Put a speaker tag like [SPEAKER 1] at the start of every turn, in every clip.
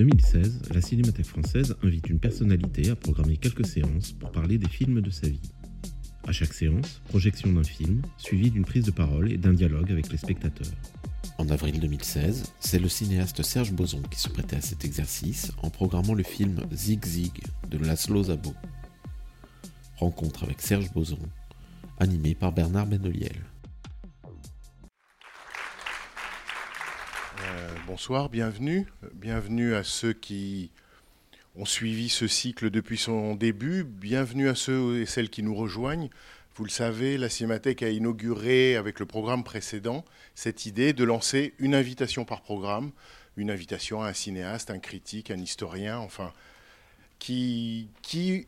[SPEAKER 1] 2016, la Cinémathèque française invite une personnalité à programmer quelques séances pour parler des films de sa vie. À chaque séance, projection d'un film, suivie d'une prise de parole et d'un dialogue avec les spectateurs.
[SPEAKER 2] En avril 2016, c'est le cinéaste Serge Boson qui se prêtait à cet exercice en programmant le film Zig Zig de Laszlo Zabo. Rencontre avec Serge Boson, animé par Bernard Benoliel.
[SPEAKER 3] Bonsoir, bienvenue. Bienvenue à ceux qui ont suivi ce cycle depuis son début. Bienvenue à ceux et celles qui nous rejoignent. Vous le savez, la Cinémathèque a inauguré avec le programme précédent cette idée de lancer une invitation par programme, une invitation à un cinéaste, un critique, un historien, enfin, qui, qui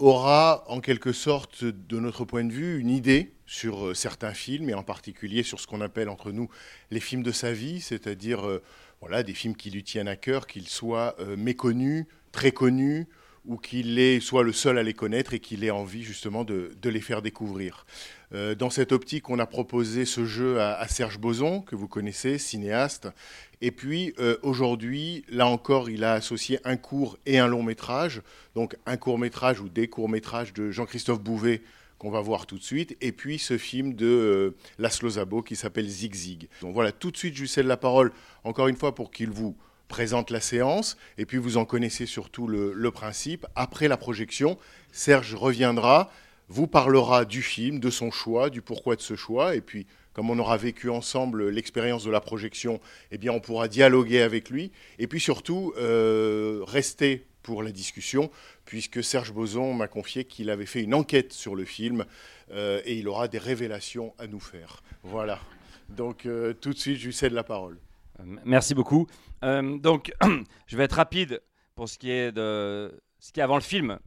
[SPEAKER 3] aura en quelque sorte, de notre point de vue, une idée sur euh, certains films, et en particulier sur ce qu'on appelle entre nous les films de sa vie, c'est-à-dire euh, voilà, des films qui lui tiennent à cœur, qu'ils soient euh, méconnus, très connus, ou qu'il soit le seul à les connaître et qu'il ait envie justement de, les faire découvrir. Euh, dans cette optique, on a proposé ce jeu à, à, Serge Boson, que vous connaissez, cinéaste. Et puis euh, aujourd'hui, là encore, il a associé un court et un long métrage, donc un court métrage ou des courts métrages de Jean-Christophe Bouvet qu'on va voir tout de suite, et puis ce film de euh, Laszlo Zabo qui s'appelle Zig Zig. Donc voilà, tout de suite, je lui cède la parole encore une fois pour qu'il vous présente la séance, et puis vous en connaissez surtout le, principe. Après la projection, Serge reviendra, vous parlera du film, de son choix, du pourquoi de ce choix, et puis comme on aura vécu ensemble l'expérience de la projection, eh bien on pourra dialoguer avec lui, et puis surtout euh, rester pour la discussion, puisque Serge Boson m'a confié qu'il avait fait une enquête sur le film, euh, et il aura des révélations à nous faire. Voilà. Donc euh, tout de suite, je lui cède la parole.
[SPEAKER 4] Merci beaucoup. Euh, donc, je vais être rapide pour ce qui est de ce qui est avant le film.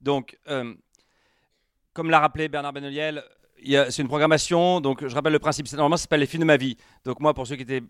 [SPEAKER 4] Donc, euh, comme l'a rappelé Bernard Benoliel, c'est une programmation. Donc, je rappelle le principe. Normalement, ça s'appelle les films de ma vie. Donc, moi, pour ceux qui étaient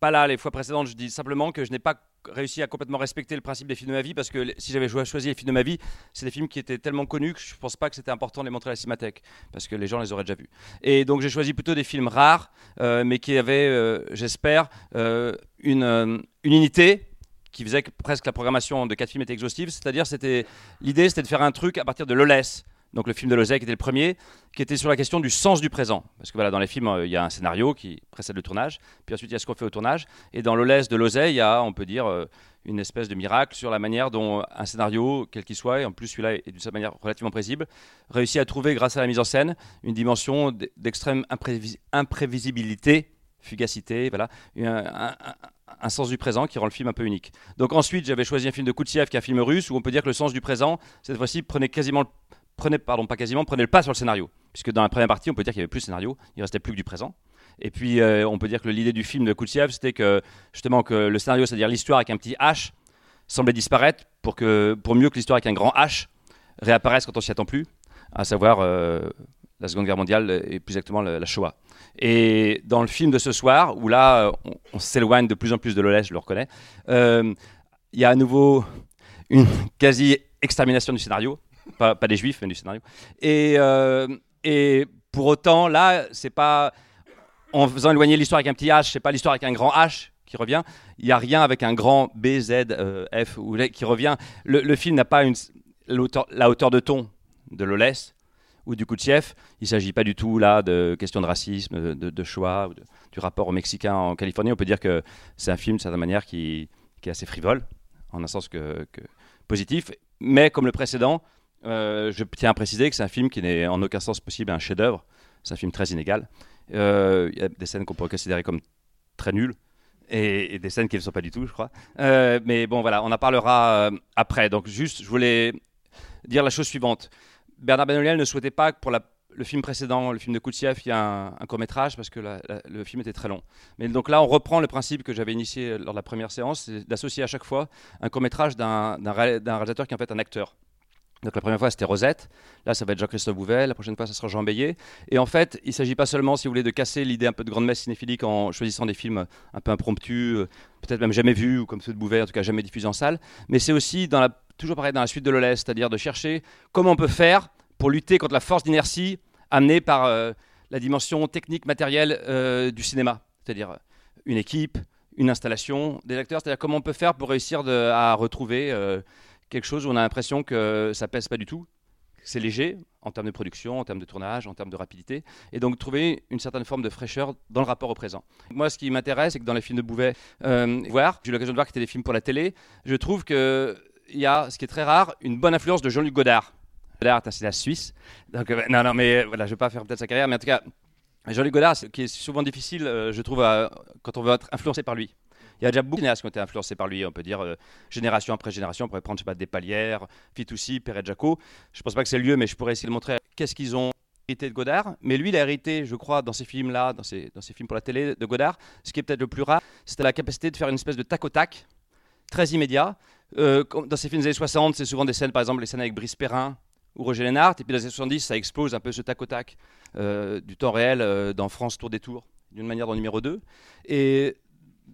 [SPEAKER 4] pas là les fois précédentes, je dis simplement que je n'ai pas réussi à complètement respecter le principe des films de ma vie parce que si j'avais choisi les films de ma vie, c'est des films qui étaient tellement connus que je ne pense pas que c'était important de les montrer à la cinémathèque parce que les gens les auraient déjà vus. Et donc j'ai choisi plutôt des films rares, euh, mais qui avaient, euh, j'espère, euh, une, unité qui faisait que presque la programmation de quatre films était exhaustive. C'est-à-dire, c'était l'idée, c'était de faire un truc à partir de Lolès donc le film de Lozay qui était le premier, qui était sur la question du sens du présent. Parce que voilà, dans les films, euh, il y a un scénario qui précède le tournage, puis ensuite il y a ce qu'on fait au tournage. Et dans l'Olès de Lozay, il y a, on peut dire, euh, une espèce de miracle sur la manière dont un scénario, quel qu'il soit, et en plus celui-là est d'une certaine manière relativement prévisible, réussit à trouver, grâce à la mise en scène, une dimension d'extrême imprévis imprévisibilité, fugacité, voilà, un, sens du présent qui rend le film un peu unique. Donc ensuite, j'avais choisi un film de Koutsiev qui est un film russe, où on peut dire que le sens du présent, cette fois-ci, prenait quasiment prenait, pardon, pas quasiment, prenait le pas sur le scénario. Puisque dans la première partie, on peut dire qu'il n'y avait plus de scénario, il restait plus que du présent. Et puis, euh, on peut dire que l'idée du film de Koutsiev, c'était que, justement, que le scénario, c'est-à-dire l'histoire avec un petit H, semblait disparaître pour, que, pour mieux que l'histoire avec un grand H réapparaisse quand on s'y attend plus, à savoir euh, la Seconde Guerre mondiale et plus exactement la, Shoah. Et dans le film de ce soir, où là, on, s'éloigne de plus en plus de l'Olès, je le reconnais, euh, il y a à nouveau une quasi-extermination du scénario, pas, des juifs, mais du scénario. Et, euh, et pour autant, là, c'est pas en faisant éloigner l'histoire avec un petit H, c'est pas l'histoire avec un grand H qui revient. Il n'y a rien avec un grand B, Z, euh, F ou qui revient. Le, film n'a pas une, la hauteur de ton de Lolès ou du Koutchev. Il ne s'agit pas du tout là de questions de racisme, de, de, de choix, ou de, du rapport aux Mexicains en Californie. On peut dire que c'est un film, d'une certaine manière, qui, est assez frivole, en un sens que positif. Mais comme le précédent, euh, je tiens à préciser que c'est un film qui n'est en aucun sens possible un chef-d'œuvre. C'est un film très inégal. Euh, il y a des scènes qu'on pourrait considérer comme très nulles et, des scènes qui ne le sont pas du tout, je crois. Euh, mais bon, voilà, on en parlera euh, après. Donc, juste, je voulais dire la chose suivante. Bernard Benoliel ne souhaitait pas que pour le film précédent, le film de Koutsiev, il y a un, un court métrage parce que le film était très long. Mais donc là, on reprend le principe que j'avais initié lors de la première séance, c'est d'associer à chaque fois un court métrage d'un d'un ré- d'un réalisateur qui est en fait un acteur. Donc la première fois c'était Rosette, là ça va être Jean-Christophe Bouvet, la prochaine fois ça sera Jean Bélier. Et en fait, il ne s'agit pas seulement, si vous voulez, de casser l'idée un peu de grande messe cinéphilique en choisissant des films un peu impromptus, euh, peut-être même jamais vus, ou comme ceux de Bouvet, en tout cas jamais diffusés en salle. Mais c'est aussi, toujours pareil, dans la suite de l'Olès, c'est-à-dire de chercher comment on peut faire pour lutter contre la force d'inertie amenée par euh, la dimension technique, matérielle euh, du cinéma. C'est-à-dire une équipe, une installation, des acteurs, c'est-à-dire comment on peut faire pour réussir à retrouver quelque chose où on a l'impression que ça pèse pas du tout, c'est léger en termes de production, en termes de tournage, en termes de rapidité, et donc trouver une certaine forme de fraîcheur dans le rapport au présent. Moi, ce qui m'intéresse, c'est que dans les films de Bouvet, euh, voir, j'ai eu l'occasion de voir que c'était des films pour la télé, je trouve qu'il y a, ce qui est très rare, une bonne influence de Jean-Luc Godard. Godard est un cinéaste suisse, donc euh, non, non, mais euh, voilà, je vais pas faire peut-être sa carrière, mais en tout cas, Jean-Luc Godard, c'est- qui est souvent difficile, je trouve, quand on veut être influencé par lui. Il y a déjà beaucoup de cinéastes qui ont été influencés par lui, on peut dire euh, génération après génération. On pourrait prendre, je sais pas, Despalières, Fitoussi, Perret Jaco. Je pense pas que c'est le lieu, mais je pourrais essayer de montrer qu'est-ce qu'ils ont hérité de Godard. Mais lui, il a hérité, je crois, dans ces films-là, dans ces, films pour la télé de Godard, ce qui est peut-être le plus rare, c'était la capacité de faire une espèce de tac au tac, très immédiat. Euh, dans ces films des années 60, c'est souvent des scènes, par exemple, les scènes avec Brice Perrin ou Roger Lénart. Et puis dans les années 70, ça explose un peu ce tac au tac du temps réel euh, dans France Tour des Tours, d'une manière dans numéro 2. Et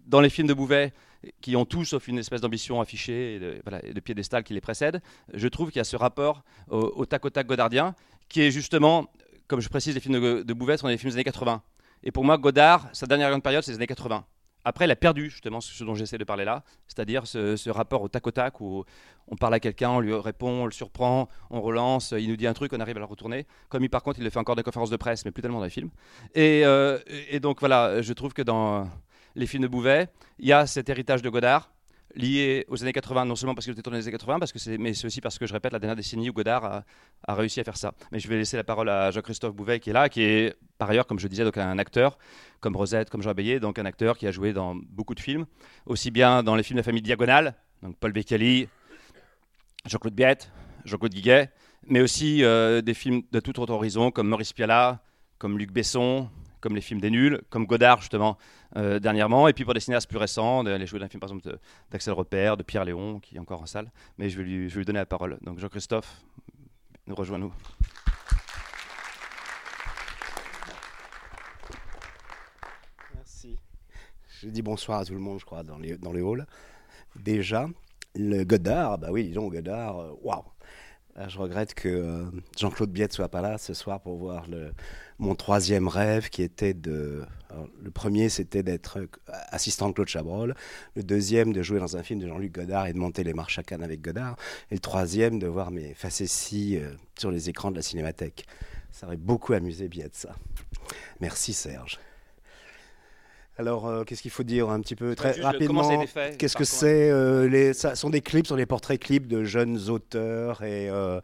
[SPEAKER 4] dans les films de Bouvet, qui ont tous, sauf une espèce d'ambition affichée et de, piédestal qui les précède, je trouve qu'il y a ce rapport au, au tac au tac godardien, qui est justement, comme je précise, les films de, Bouvet sont des films des années 80. Et pour moi, Godard, sa dernière grande période, c'est les années 80. Après, il a perdu justement ce dont j'essaie de parler là, c'est-à-dire ce, rapport au tac au tac où on parle à quelqu'un, on lui répond, on le surprend, on relance, il nous dit un truc, on arrive à le retourner. Comme il, par contre, il le fait encore des conférences de presse, mais plus tellement dans les films. Et, euh, et donc voilà, je trouve que dans les films de Bouvet, il y a cet héritage de Godard lié aux années 80, non seulement parce qu'il était tourné dans les années 80, parce que mais c'est aussi parce que je répète la dernière décennie où Godard a, réussi à faire ça. Mais je vais laisser la parole à Jean-Christophe Bouvet qui est là, qui est par ailleurs, comme je disais, donc un acteur comme Rosette, comme Jean Bélier, donc un acteur qui a joué dans beaucoup de films, aussi bien dans les films de la famille Diagonale, donc Paul Beccali, Jean-Claude Biette, Jean-Claude Guiguet, mais aussi euh, des films de tout autre horizon comme Maurice Pialat, comme Luc Besson, comme les films des nuls, comme Godard justement euh, dernièrement, et puis pour des cinéastes plus récents, les jouer d'un film par exemple d'Axel Repère, de Pierre Léon, qui est encore en salle, mais je vais lui, je vais lui donner la parole. Donc Jean-Christophe, nous rejoins-nous.
[SPEAKER 5] Merci. Je dis bonsoir à tout le monde, je crois, dans les, dans les halls. Déjà, le Godard, bah oui, disons Godard, euh, waouh. Ah, Je regrette que euh, Jean-Claude Biette soit pas là ce soir pour voir mon troisième rêve qui était de. le premier, c'était d'être euh, assistant de Claude Chabrol. Le deuxième, de jouer dans un film de Jean-Luc Godard et de monter les marches à Cannes avec Godard. Et le troisième, de voir mes facéties euh, sur les écrans de la cinémathèque. Ça aurait beaucoup amusé Biette, ça. Merci Serge. Alors, euh, qu'est-ce qu'il faut dire un petit peu très
[SPEAKER 4] comment ça a
[SPEAKER 5] rapidement Qu'est-ce que c'est euh, les, Ça sont des clips, sont des portraits clips de jeunes auteurs et euh,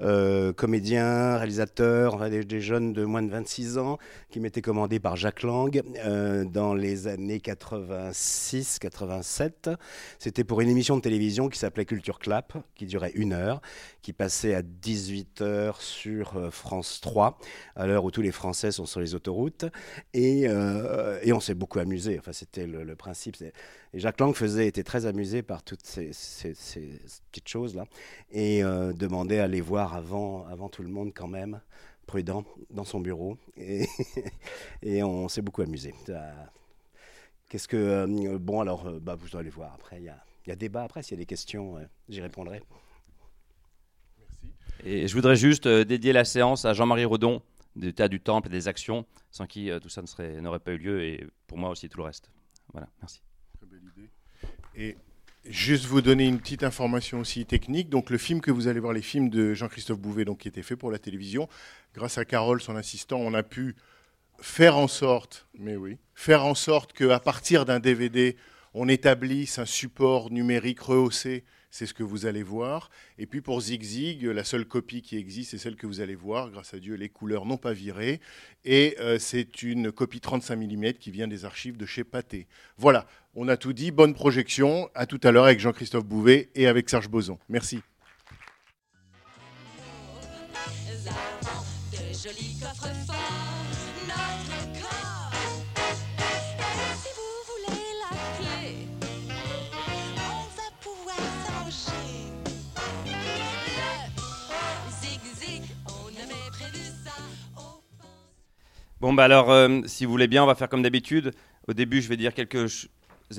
[SPEAKER 5] euh, comédiens, réalisateurs, enfin, des, des jeunes de moins de 26 ans qui m'étaient commandés par Jacques Lang euh, dans les années 86-87. C'était pour une émission de télévision qui s'appelait Culture Clap, qui durait une heure, qui passait à 18h sur euh, France 3, à l'heure où tous les Français sont sur les autoroutes. Et, euh, et on s'est beaucoup amusé. Enfin, c'était le, principe. Et Jacques Lang faisait, était très amusé par toutes ces, petites choses-là et euh, demandait à les voir avant, avant tout le monde quand même, prudent, dans son bureau. Et, et on s'est beaucoup amusé. Qu'est-ce que... euh, bon, alors, euh, bah, vous allez voir après. Il y a, y a débat après. S'il y a des questions, j'y répondrai.
[SPEAKER 4] Et je voudrais juste dédier la séance à Jean-Marie Redon, du Théâtre du Temple et des Actions, sans qui euh, tout ça ne serait- n'aurait pas eu lieu, et pour moi aussi tout le reste. Voilà, merci.
[SPEAKER 3] Très belle idée. Et juste vous donner une petite information aussi technique. Donc le film que vous allez voir, les films de Jean-Christophe Bouvet, donc qui étaient faits pour la télévision, grâce à Carole, son assistant, on a pu faire en sorte, mais oui, faire en sorte qu'à partir d'un DVD, on établisse un support numérique rehaussé. C'est ce que vous allez voir. Et puis pour Zig Zig, la seule copie qui existe, c'est celle que vous allez voir. Grâce à Dieu, les couleurs n'ont pas viré. Et euh, c'est une copie 35 mm qui vient des archives de chez Pathé. Voilà, on a tout dit. Bonne projection. À tout à l'heure avec Jean-Christophe Bouvet et avec Serge Boson. Merci.
[SPEAKER 4] Bon, bah alors, euh, si vous voulez bien, on va faire comme d'habitude. Au début, je vais dire quelques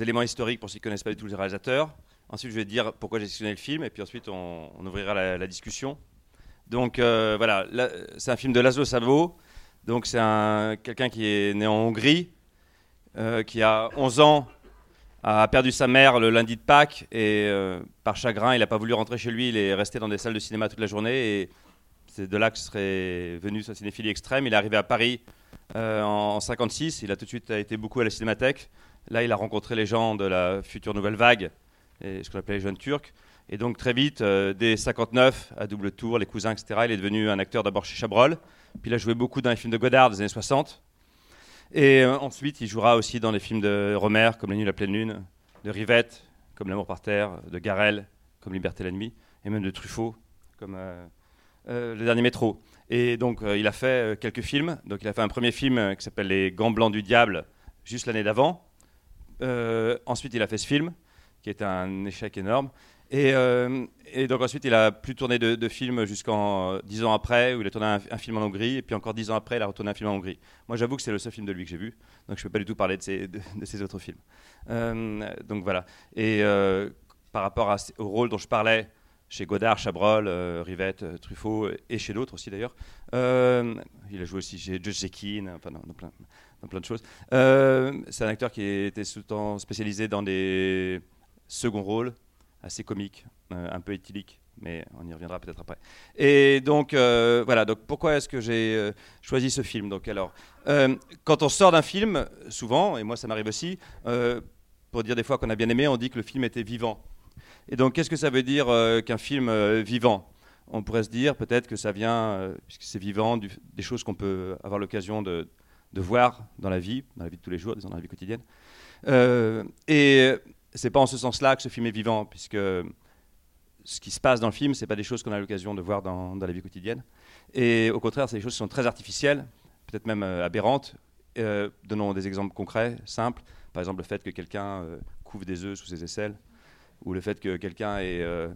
[SPEAKER 4] éléments historiques pour ceux qui ne connaissent pas du tout les réalisateurs. Ensuite, je vais dire pourquoi j'ai sélectionné le film. Et puis ensuite, on, ouvrira la, discussion. Donc, euh, voilà, là, c'est un film de Laszlo Savo. Donc, c'est un, quelqu'un qui est né en Hongrie, euh, qui a 11 ans, a perdu sa mère le lundi de Pâques. Et par chagrin, il n'a pas voulu rentrer chez lui. Il est resté dans des salles de cinéma toute la journée. Et c'est de là que serait venu sa cinéphilie extrême. Il est arrivé à Paris euh, en 56. Il a tout de suite été beaucoup à la Cinémathèque. Là, il a rencontré les gens de la future nouvelle vague, ce qu'on appelait les jeunes turcs. Et donc très vite, euh, dès 59, à double tour, les cousins, etc., il est devenu un acteur d'abord chez Chabrol. Puis il a joué beaucoup dans les films de Godard des années 60. Et euh, ensuite, il jouera aussi dans les films de Romer, comme La Nuit, la pleine lune, de Rivette, comme L'amour par terre, de Garel, comme Liberté nuit, et même de Truffaut, comme Le dernier métro. Et donc, euh, il a fait euh, quelques films. Donc, il a fait un premier film euh, qui s'appelle Les Gants blancs du diable, juste l'année d'avant. Ensuite, il a fait ce film, qui était un échec énorme. Et, donc, ensuite, il a plus tourné de, de films jusqu'en dix ans après, où il a tourné un, film en Hongrie. Et puis, encore dix ans après, il a retourné un film en Hongrie. Moi, j'avoue que c'est le seul film de lui que j'ai vu. Donc, je ne peux pas du tout parler de ses, autres films. Donc, voilà. Et par rapport au rôle dont je parlais, chez Godard, Chabrol, euh, Rivette, euh, Truffaut et chez d'autres aussi d'ailleurs. Euh, il a joué aussi chez Judge Zekin, enfin dans, plein, dans plein de choses. Euh, c'est un acteur qui était temps spécialisé dans des seconds rôles assez comiques, euh, un peu éthyliques, mais on y reviendra peut-être après. Et donc euh, voilà, donc pourquoi est-ce que j'ai euh, choisi ce film Donc alors, euh, quand on sort d'un film, souvent, et moi ça m'arrive aussi, euh, pour dire des fois qu'on a bien aimé, on dit que le film était vivant. Et donc, qu'est-ce que ça veut dire euh, qu'un film euh, vivant? On pourrait se dire peut-être que ça vient, euh, puisque c'est vivant, des choses qu'on peut avoir l'occasion de, voir dans la vie, dans la vie de tous les jours, disons dans la vie quotidienne. Euh, et c'est pas en ce sens-là que ce film est vivant, puisque ce qui se passe dans le film, c'est pas des choses qu'on a l'occasion de voir dans, dans la vie quotidienne. Et au contraire, c'est des choses qui sont très artificielles, peut-être même aberrantes. Donnons des exemples concrets, simples. Par exemple, le fait que quelqu'un couvre des œufs sous ses aisselles ou le fait que quelqu'un ait euh,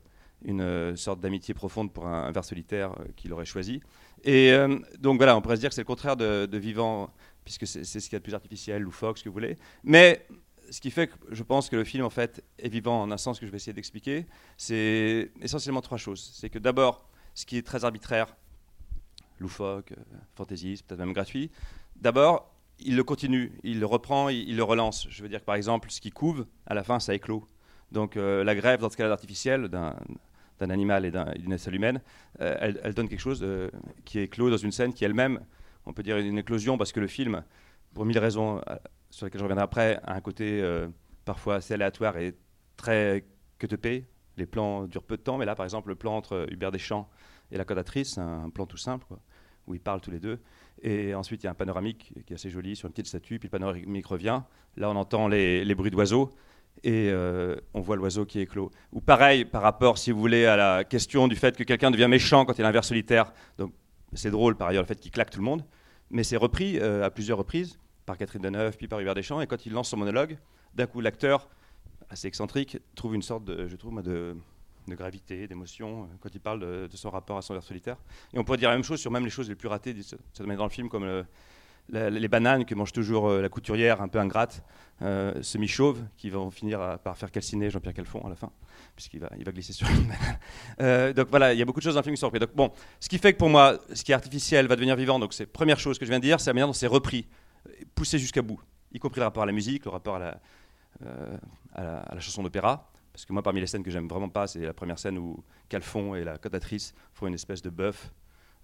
[SPEAKER 4] une euh, sorte d'amitié profonde pour un, un ver solitaire euh, qu'il aurait choisi. Et donc voilà, on pourrait se dire que c'est le contraire de, vivant, puisque c'est ce qu'il y a de plus artificiel, loufoque, ce que vous voulez. Mais ce qui fait que je pense que le film en fait est vivant en un sens que je vais essayer d'expliquer, c'est essentiellement trois choses. C'est que d'abord, ce qui est très arbitraire, loufoque, fantaisiste, peut-être même gratuit, d'abord, il le continue, il le reprend, il, il le relance. Je veux dire que par exemple, ce qui couve, à la fin, ça éclot. Donc euh, la grève, dans ce cas artificiel, d'un animal et d'un- et d'une aisselle humaine, euh, elle, donne quelque chose euh, qui est clos dans une scène qui elle-même, on peut dire une éclosion, parce que le film, pour mille raisons sur lesquelles je reviendrai après, a un côté parfois assez aléatoire et très que te. Les plans durent peu de temps, mais là, par exemple, le plan entre Hubert Deschamps et la codatrice, c'est un plan tout simple, où ils parlent tous les deux. Et ensuite, il y a un panoramique qui est assez joli sur une petite statue, puis le panoramique revient. Là, on entend les bruits d'oiseaux et euh, on voit l'oiseau qui éclot. Ou pareil, par rapport, si vous voulez, à la question du fait que quelqu'un devient méchant quand il a un ver solitaire. Donc, c'est drôle, par ailleurs, le fait qu'il claque tout le monde. Mais c'est repris euh, à plusieurs reprises par Catherine Deneuve, puis par Hubert Deschamps. Et quand il lance son monologue, d'un coup, l'acteur, assez excentrique, trouve une sorte, de, je trouve, de, gravité, d'émotion, euh, quand il parle de, son rapport à son ver solitaire. Et on pourrait dire la même chose sur même les choses les plus ratées manière dans le film, comme le- les bananes que mange toujours euh, la couturière un peu ingrate, euh, semi-chauve, qui vont finir par faire calciner Jean-Pierre Calfon à la fin, puisqu'il va, glisser sur une banane. Euh, donc voilà, il y a beaucoup de choses dans le film qui sont reprises. Donc bon, ce qui fait que pour moi, ce qui est artificiel va devenir vivant, donc c'est première chose que je viens de dire, c'est la manière dont c'est repris, poussé jusqu'à bout, y compris le rapport à la musique, le rapport à la, chanson d'opéra. Parce que moi, parmi les scènes que j'aime vraiment pas, c'est la première scène où Calfon et la codatrice font une espèce de bœuf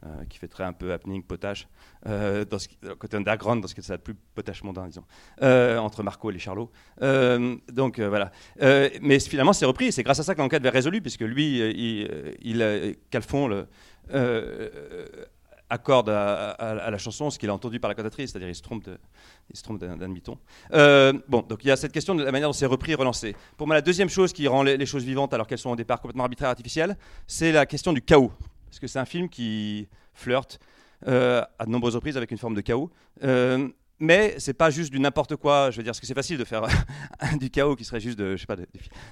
[SPEAKER 4] euh, qui fait très un peu happening, potache, euh, côté underground, dans ce que c'est le plus potache mondain, disons, euh, entre Marco et les Charlots. Euh, donc voilà. Mais finalement, c'est repris, et c'est grâce à ça que l'enquête va résolue, puisque lui, il, il, Calfon, accorde à, la chanson ce qu'il a entendu par la cantatrice, c'est-à-dire il se trompe d'un demi-ton. Bon, donc il y a cette question de la manière dont c'est repris et relancé. Pour moi, la deuxième chose qui rend les choses vivantes alors qu'elles sont au départ complètement arbitraires et artificielles, c'est la question du chaos. Parce que c'est un film qui flirte euh, à de nombreuses reprises avec une forme de chaos. Euh, mais c'est pas juste du n'importe quoi. Je veux dire, parce que c'est facile de faire du chaos qui serait juste de, je sais pas, de,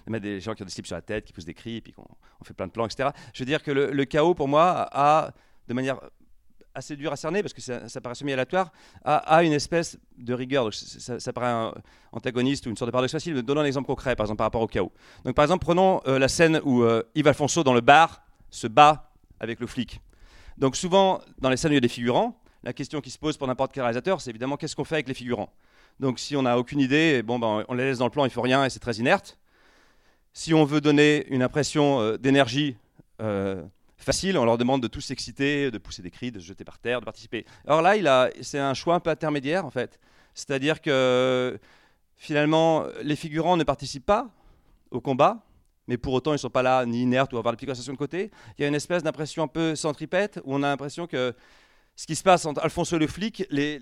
[SPEAKER 4] mettre des gens qui ont des slips sur la tête, qui poussent des cris, et puis qu'on on fait plein de plans, etc. Je veux dire que le, chaos, pour moi, a, de manière assez dure à cerner, parce que ça, ça paraît semi-aléatoire, a, a une espèce de rigueur. Donc, ça paraît un antagoniste ou une sorte de paradoxe facile. mais Donnons un exemple concret, par exemple, par rapport au chaos. Donc, par exemple, prenons euh, la scène où euh, Yves Alfonso, dans le bar, se bat avec le flic. Donc, souvent, dans les scènes où il y a des figurants, la question qui se pose pour n'importe quel réalisateur, c'est évidemment qu'est-ce qu'on fait avec les figurants? Donc, si on n'a aucune idée, bon, ben, on les laisse dans le plan, il faut rien et c'est très inerte. Si on veut donner une impression euh, d'énergie euh, facile, on leur demande de tous s'exciter, de pousser des cris, de se jeter par terre, de participer. Alors là, c'est un choix un peu intermédiaire en fait. C'est-à-dire que finalement, les figurants ne participent pas au combat, mais pour autant, ils ne sont pas là ni inertes ou avoir des petites de côté. Il y a une espèce d'impression un peu centripète où on a l'impression que ce qui se passe entre Alfonso le flic, les,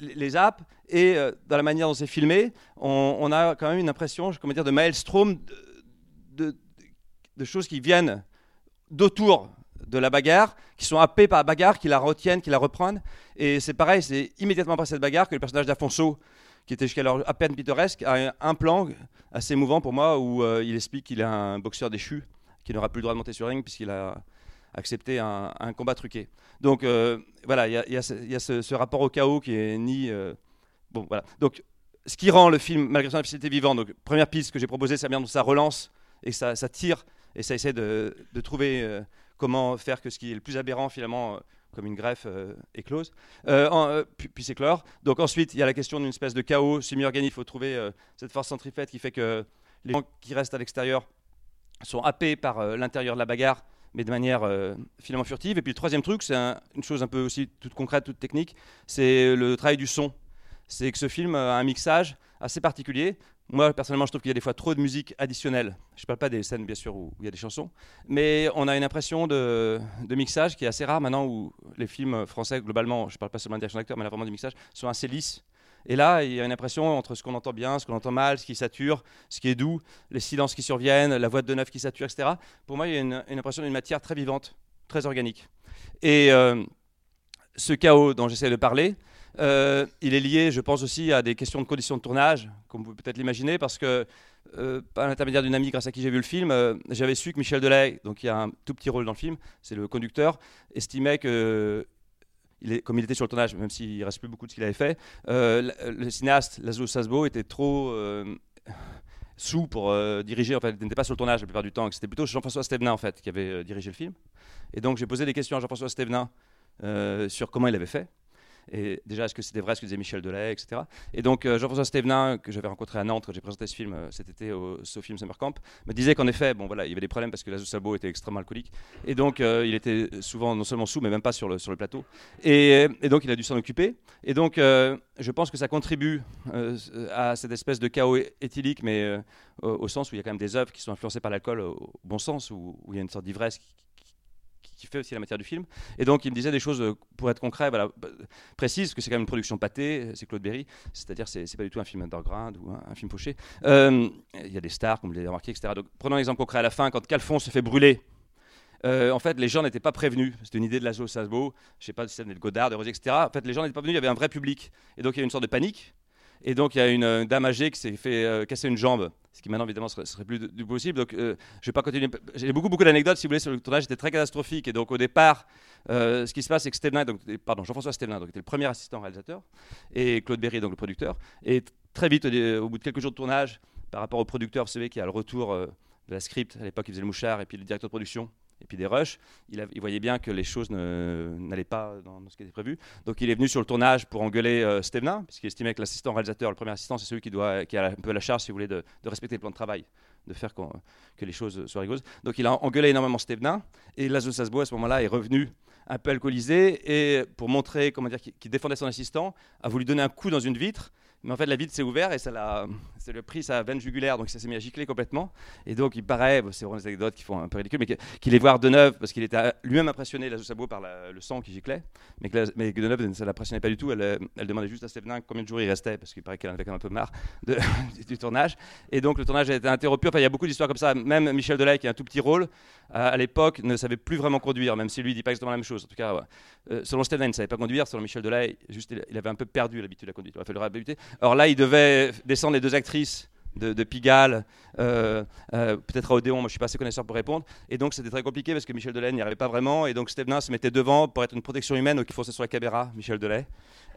[SPEAKER 4] les, les zappes, et euh, dans la manière dont c'est filmé, on, a quand même une impression, comment dire, de maelstrom, de, de- de choses qui viennent d'autour de la bagarre, qui sont happés par la bagarre, qui la retiennent, qui la reprennent. Et c'est pareil, c'est immédiatement après cette bagarre que le personnage d'Afonso, qui était jusqu'alors à peine pittoresque, a un, plan assez émouvant pour moi où euh, il explique qu'il est un boxeur déchu, qui n'aura plus le droit de monter sur ring puisqu'il a accepté un, combat truqué. Donc euh, voilà, il y a, ce, rapport au chaos qui est ni... euh, bon, voilà. Donc ce qui rend le film, malgré son efficacité vivant, donc première piste que j'ai proposée, c'est la manière dont ça relance et ça, ça tire et ça essaie de, trouver comment faire que ce qui est le plus aberrant finalement, comme une greffe, euh, éclose, euh, euh, puis, s'éclore. Donc ensuite, il y a la question d'une espèce de chaos semi-organique. Il faut trouver cette force centrifète qui fait que les gens qui restent à l'extérieur sont happés par l'intérieur de la bagarre, mais de manière euh, finalement furtive. Et puis le troisième truc, c'est un- une chose un peu aussi toute concrète, toute technique, c'est le travail du son. C'est que ce film a un mixage assez particulier. Moi, personnellement, je trouve qu'il y a des fois trop de musique additionnelle. Je ne parle pas des scènes, bien sûr, où il y a des chansons, mais on a une impression de, de mixage qui est assez rare maintenant, où les films français, globalement, je ne parle pas seulement de direction d'acteur, mais là, vraiment du mixage, sont assez lisses. Et là, il y a une impression entre ce qu'on entend bien, ce qu'on entend mal, ce qui sature, ce qui est doux, les silences qui surviennent, la voix de neuf qui sature, etc. Pour moi, il y a une, une impression d'une matière très vivante, très organique. Et euh, ce chaos dont j'essaie de parler, euh, il est lié, je pense aussi, à des questions de conditions de tournage, comme vous pouvez peut-être l'imaginer, parce que euh, par l'intermédiaire d'une amie grâce à qui j'ai vu le film, euh, j'avais su que Michel Delay, donc il a un tout petit rôle dans le film, c'est le conducteur, estimait que, comme il était sur le tournage, même s'il reste plus beaucoup de ce qu'il avait fait, le, cinéaste Laszlo Sasbo était trop euh, sous pour euh, diriger, en fait, il n'était pas sur le tournage la plupart du temps, c'était plutôt Jean-François Stevenin en fait qui avait dirigé le film. Et donc j'ai posé des questions à Jean-François Stevenin euh, sur comment il avait fait. Et déjà, est-ce que c'était vrai ce que disait Michel Delay, etc. Et donc, euh, Jean-François Stevenin, que j'avais rencontré à Nantes j'ai présenté ce film euh, cet été au Sofilm Summer Camp, me disait qu'en effet, bon voilà, il y avait des problèmes parce que Laszlo Sabo était extrêmement alcoolique. Et donc, euh, il était souvent non seulement sous, mais même pas sur le, plateau. Et, donc, il a dû s'en occuper. Et donc, je pense que ça contribue à cette espèce de chaos éthylique, mais au, sens où il y a quand même des œuvres qui sont influencées par l'alcool au, au bon sens, où, où il y a une sorte d'ivresse qui, qui- fait aussi la matière du film. Et donc, il me disait des choses, euh, pour être concret, voilà, bah, précises, que c'est quand même une production pâtée, c'est Claude Berry, c'est-à-dire c'est c'est pas du tout un film underground ou un, film fauché. Euh, Il y a des stars, comme vous l'avez remarqué, etc. Donc, prenons un exemple concret à la fin, quand Calfon se fait brûler. euh, en fait, les gens n'étaient pas prévenus. C'était une idée de Laszlo Sasbo, je sais pas si ça venait de Godard, de Rosier, etc. En fait, les gens n'étaient pas venus, il y avait un vrai public. Et donc, il y a une sorte de panique. Et donc, il y a une dame âgée qui s'est fait euh, casser une jambe, ce qui maintenant, évidemment, serait, serait plus du possible. Donc, euh, je vais pas continuer. J'ai beaucoup, beaucoup d'anecdotes, si vous voulez, sur le tournage. C'était très catastrophique. Et donc, au départ, euh, ce qui se passe, c'est que donc, pardon, Jean-François Stevenin, donc, était le premier assistant réalisateur, et Claude Berry, donc le producteur. Et très vite, au, bout de quelques jours de tournage, par rapport au producteur, vous savez qu'il y a le retour de la script. À l'époque, il faisait le mouchard, et puis le directeur de production, et puis des rushs. Il, voyait bien que les choses n'allaient pas dans, ce qui était prévu. Donc, il est venu sur le tournage pour engueuler euh, Stevenin, puisqu'il estimait que l'assistant réalisateur, le premier assistant, c'est celui qui, a un peu la charge, si vous voulez, de, respecter le plan de travail de faire que les choses soient rigoureuses. Donc il a engueulé énormément Stevenin et Laszlo Sasbo à ce moment-là est revenu un peu alcoolisé et pour montrer qu'il défendait son assistant a voulu donner un coup dans une vitre Mais en fait, la vide s'est ouverte et ça l'a, ça lui a pris sa veine jugulaire, donc ça s'est mis à gicler complètement. Et donc, il paraît, c'est vraiment des anecdotes qui font un peu ridicule, mais qu'il est voir Deneuve, parce qu'il était lui-même impressionné, la Sabot, par le sang qui giclait, mais que, la- que Deneuve, ça l'impressionnait pas du tout. Elle, euh, demandait juste à Stevenin combien de jours il restait, parce qu'il paraît qu'elle en avait quand même un peu marre de- du tournage. Et donc, le tournage a été interrompu. Enfin, il y a beaucoup d'histoires comme ça. Même Michel Delay, qui a un tout petit rôle, à, à l'époque, ne savait plus vraiment conduire, même si lui, dit pas exactement la même chose. En tout cas. Euh, selon Stevenin, il ne savait pas conduire. Selon Michel Delay, juste, il, avait un peu perdu l'habitude de la conduite. Il aurait fallu le. Alors là, il devait descendre les deux actrices de, Pigalle, euh, euh, peut-être à Odéon, moi je suis pas assez connaisseur pour répondre. Et donc c'était très compliqué parce que Michel Delay n'y arrivait pas vraiment. Et donc Stevenin se mettait devant pour être une protection humaine, donc il fonçait sur la caméra, Michel Delay.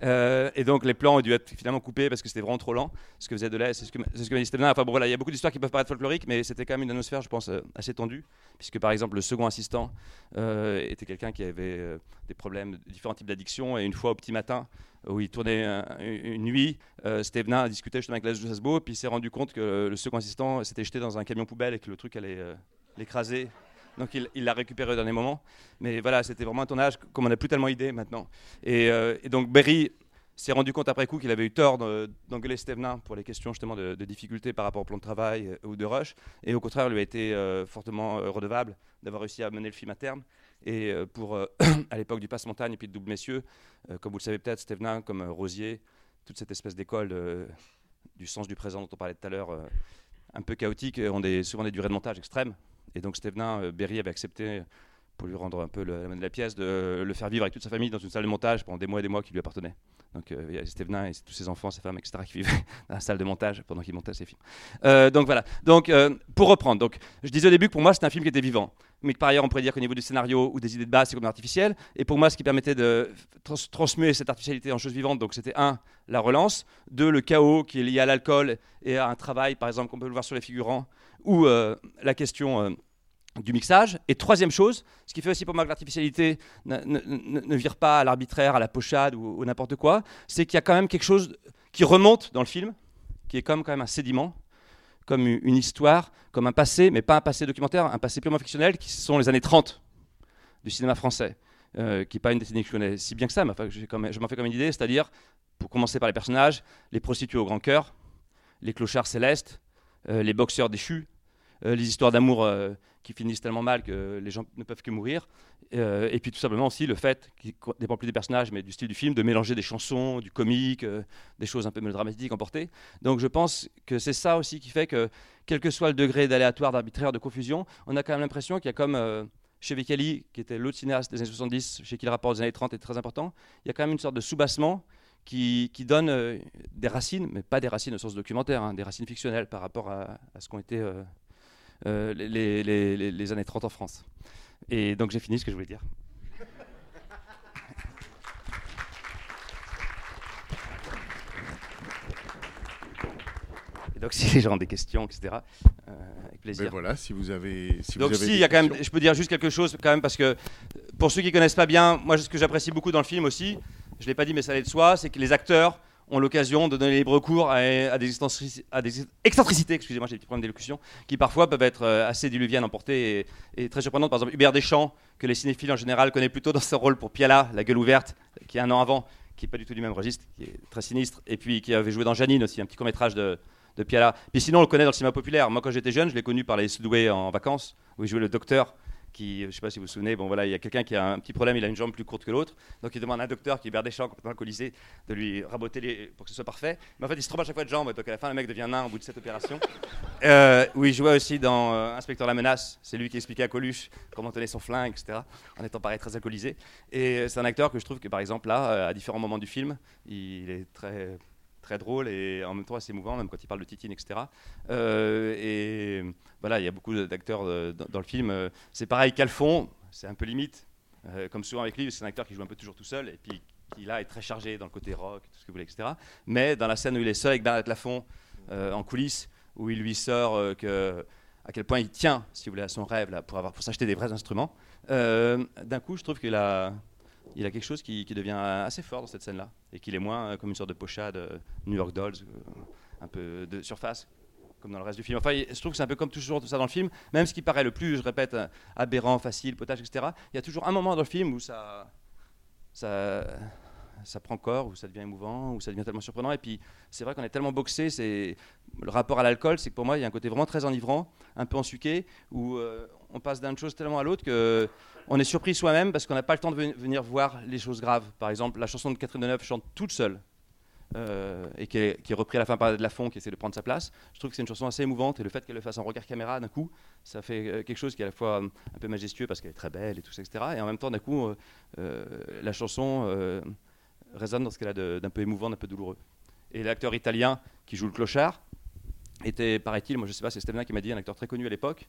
[SPEAKER 4] Euh, et donc les plans ont dû être finalement coupés parce que c'était vraiment trop lent. Ce que faisait Delay, c'est ce que, ce que m'a dit Stevenin. Enfin bon, voilà, il y a beaucoup d'histoires qui peuvent paraître folkloriques, mais c'était quand même une atmosphère, je pense, assez tendue. Puisque par exemple, le second assistant était quelqu'un qui avait des problèmes, de différents types d'addiction. Et une fois au petit matin, où il tournait un- une nuit, euh, Stevenin a discuté justement avec Las Hasbo, puis il s'est rendu compte que le second assistant s'était jeté dans un camion poubelle et que le truc allait euh, l'écraser. Donc il l'a récupéré au dernier moment. Mais voilà, c'était vraiment un tournage comme on n'a plus tellement idée maintenant. Et, euh, et donc Berry s'est rendu compte après coup qu'il avait eu tort de- d'engueuler Stevenin pour les questions justement de, de difficultés par rapport au plan de travail euh, ou de rush. Et au contraire, lui a été fortement redevable d'avoir réussi à mener le film à terme. Et euh, pour, euh, à l'époque du Passe-Montagne et puis de Double Messieurs, euh, comme vous le savez peut-être, Stevenin, comme Rosier, toute cette espèce d'école du sens du présent dont on parlait tout à l'heure, un peu chaotique, ont des, souvent des durées de montage extrêmes. Et donc Stevenin, Berry avait accepté, pour lui rendre un peu le, la la pièce, de le faire vivre avec toute sa famille dans une salle de montage pendant des mois et des mois qui lui appartenaient. Donc il y a Stevenin et tous ses enfants, sa femme, etc., qui vivaient dans la salle de montage pendant qu'il montait ses films. Donc voilà. Donc pour reprendre, donc je disais au début que pour moi c'était un film qui était vivant, mais par ailleurs on pourrait dire qu'au niveau du scénario ou des idées de base c'est comme artificiel. Et pour moi, ce qui permettait de trans- cette artificialité en chose vivante, donc c'était un la relance, deux le chaos qui est lié à l'alcool et à un travail, par exemple, qu'on peut le voir sur les figurants, ou euh, la question euh, du mixage. Et troisième chose, ce qui fait aussi pour moi que l'artificialité ne- ne vire pas à l'arbitraire, à la pochade ou, ou n'importe quoi, c'est qu'il y a quand même quelque chose qui remonte dans le film, qui est comme quand même un sédiment, comme une histoire, comme un passé, mais pas un passé documentaire, un passé purement fictionnel, qui sont les années 30 du cinéma français, euh, qui n'est pas une décennie que je connais si bien que ça, mais je m'en fais comme une idée, c'est-à-dire, pour commencer par les personnages, les prostituées au grand cœur, les clochards célestes, euh, les boxeurs déchus, les histoires d'amour euh, qui finissent tellement mal que les gens ne peuvent que mourir. Euh, et puis tout simplement aussi le fait, qui dépend plus des personnages mais du style du film, de mélanger des chansons, du comique, euh, des choses un peu mélodramatiques emportées. Donc je pense que c'est ça aussi qui fait que, quel que soit le degré d'aléatoire, d'arbitraire, de confusion, on a quand même l'impression qu'il y a comme euh, chez Vicali, qui était l'autre cinéaste des années 70, chez qui le rapport des années 30 est très important, il y a quand même une sorte de soubassement qui, qui donne euh, des racines, mais pas des racines au sens documentaire, hein, des racines fictionnelles par rapport à, ce qu'ont été euh, euh, les, années 30 en France. Et donc j'ai fini ce que je voulais dire. Et donc si les gens ont des questions, etc., euh, avec plaisir.
[SPEAKER 3] Voilà, si vous avez. Si
[SPEAKER 4] Donc
[SPEAKER 3] vous avez
[SPEAKER 4] si, il y a quand même, je peux dire juste quelque chose quand même parce que pour ceux qui connaissent pas bien, moi ce que j'apprécie beaucoup dans le film aussi, je l'ai pas dit mais ça allait de soi, c'est que les acteurs ont l'occasion de donner libre cours à, des, excentricités, excusez-moi j'ai des petits problèmes d'élocution, qui parfois peuvent être euh, assez diluviennes, emportées et, et très surprenantes. Par exemple Hubert Deschamps, que les cinéphiles en général connaissent plutôt dans ce rôle pour Piala, la gueule ouverte, qui est un an avant, qui est pas du tout du même registre, qui est très sinistre, et puis qui avait joué dans Janine aussi, un petit court métrage de, de Piala. Puis sinon, on le connaît dans le cinéma populaire. Moi, quand j'étais jeune, je l'ai connu par les Sudway en vacances, où il jouait le docteur. Qui, je sais pas si vous vous souvenez, bon voilà, il y a quelqu'un qui a un petit problème, il a une jambe plus courte que l'autre, donc il demande à un docteur qui est champs complètement alcoolisé de lui raboter les, pour que ce soit parfait. Mais en fait, il se trompe à chaque fois de jambe, donc à la fin, le mec devient nain au bout de cette opération. Euh, où il jouait aussi dans euh, Inspecteur la menace, c'est lui qui expliquait à Coluche comment tenir son flingue, etc., en étant pareil très alcoolisé. Et euh, c'est un acteur que je trouve que par exemple là, euh, à différents moments du film, il est très très drôle et en même temps assez émouvant, même quand il parle de Titine, etc. Euh, et voilà, il y a beaucoup d'acteurs euh, dans, le film. Euh, C'est pareil qu'Alfon, c'est un peu limite, comme souvent avec lui, c'est un acteur qui joue un peu toujours tout seul et puis qui là est très chargé dans le côté rock, tout ce que vous voulez, etc. Mais dans la scène où il est seul avec Bernadette Lafont en coulisses, où il lui sort que à quel point il tient, si vous voulez, à son rêve pour avoir pour s'acheter des vrais instruments. D'un coup, je trouve qu'il a il a quelque chose qui, qui devient assez fort dans cette scène-là et qu'il est moins euh, comme une sorte de pochade euh, New York Dolls, euh, un peu de surface comme dans le reste du film. Enfin, je trouve que c'est un peu comme toujours tout ça dans le film, même ce qui paraît le plus, je répète, aberrant, facile, potage, etc. Il y a toujours un moment dans le film où ça, ça, ça prend corps, ou ça devient émouvant, ou ça devient tellement surprenant. Et puis, c'est vrai qu'on est tellement boxé, c'est le rapport à l'alcool, c'est que pour moi, il y a un côté vraiment très enivrant, un peu ensuqué, où on passe d'une chose tellement à l'autre que on est surpris soi-même parce qu'on n'a pas le temps de ven- venir voir les choses graves. Par exemple, la chanson de Catherine Deneuve chante toute seule. euh, et qui est, qui est repris à la fin par de Lafont qui essaie de prendre sa place. Je trouve que c'est une chanson assez émouvante et le fait qu'elle le fasse en regard caméra d'un coup, ça fait euh, quelque chose qui est à la fois euh, un peu majestueux parce qu'elle est très belle et tout ça, etc. Et en même temps, d'un coup, la chanson résonne dans ce qu'elle a d'un peu émouvant, d'un peu douloureux. Et l'acteur italien qui joue le clochard était, paraît-il, moi je sais pas, c'est Stéphane qui m'a dit, un acteur très connu à l'époque,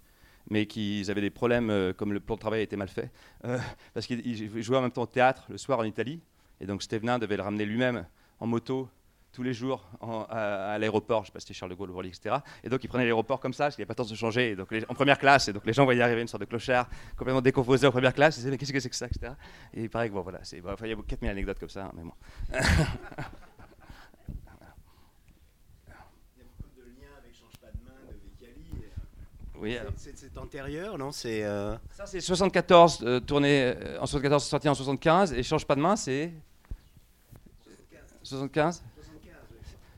[SPEAKER 4] mais qu'ils avaient des problèmes, euh, comme le plan de travail était mal fait, euh, parce qu'il il jouait en même temps au théâtre le soir en Italie, et donc Stévenin devait le ramener lui-même en moto tous les jours à, l'aéroport, je sais pas si Charles de Gaulle Orly, etc. Et donc il prenait l'aéroport comme ça, parce qu'il n'y avait pas le temps de se changer, et donc en première classe, et donc les gens voyaient arriver une sorte de clochard complètement décomposé en première classe, ils disaient mais qu'est-ce que c'est que ça, etc. Et il paraît que bon voilà, il y a 4000 anecdotes comme ça, hein, mais bon.
[SPEAKER 5] de lien avec Change pas de main de Vecchiali.
[SPEAKER 4] Oui.
[SPEAKER 5] C'est antérieur, non? C'est euh,
[SPEAKER 4] Ça, c'est 74, euh, tourné euh, en 74, sorti en 75, et Change pas de main, c'est 75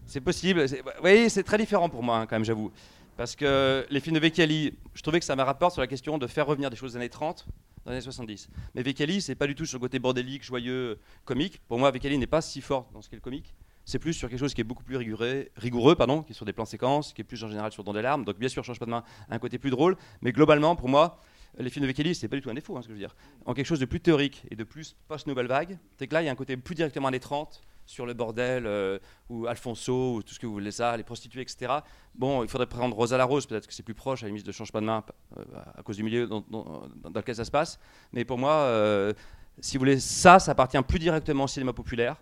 [SPEAKER 4] C'est possible. c'est- Oui, c'est très différent pour moi, hein, quand même, j'avoue. Parce que les films de Vecchiali, je trouvais que ça me rapporte sur la question de faire revenir des choses des années 30 dans les années 70. Mais Vecchiali, c'est pas du tout sur le côté bordélique, joyeux, comique. Pour moi, Vecchiali n'est pas si fort dans ce qu'est le comique. C'est plus sur quelque chose qui est beaucoup plus rigoureux, pardon, qui est sur des plans séquences, qui est plus en général sur Dans des larmes. Donc bien sûr, change pas de main, un côté plus drôle. Mais globalement, pour moi, les films de Vecchiali, c'est pas du tout un défaut, hein, ce que je veux dire. En quelque chose de plus théorique et de plus post-nouvelle vague, c'est que là, il y a un côté plus directement années 30 sur le bordel, euh, ou Alfonso, ou tout ce que vous voulez ça, les prostituées, etc. Bon, il faudrait prendre Rosa la Rose, peut-être que c'est plus proche, à la limite de change pas de main, euh, à cause du milieu dans lequel ça se passe. Mais pour moi, euh, si vous voulez, ça, ça appartient plus directement au cinéma populaire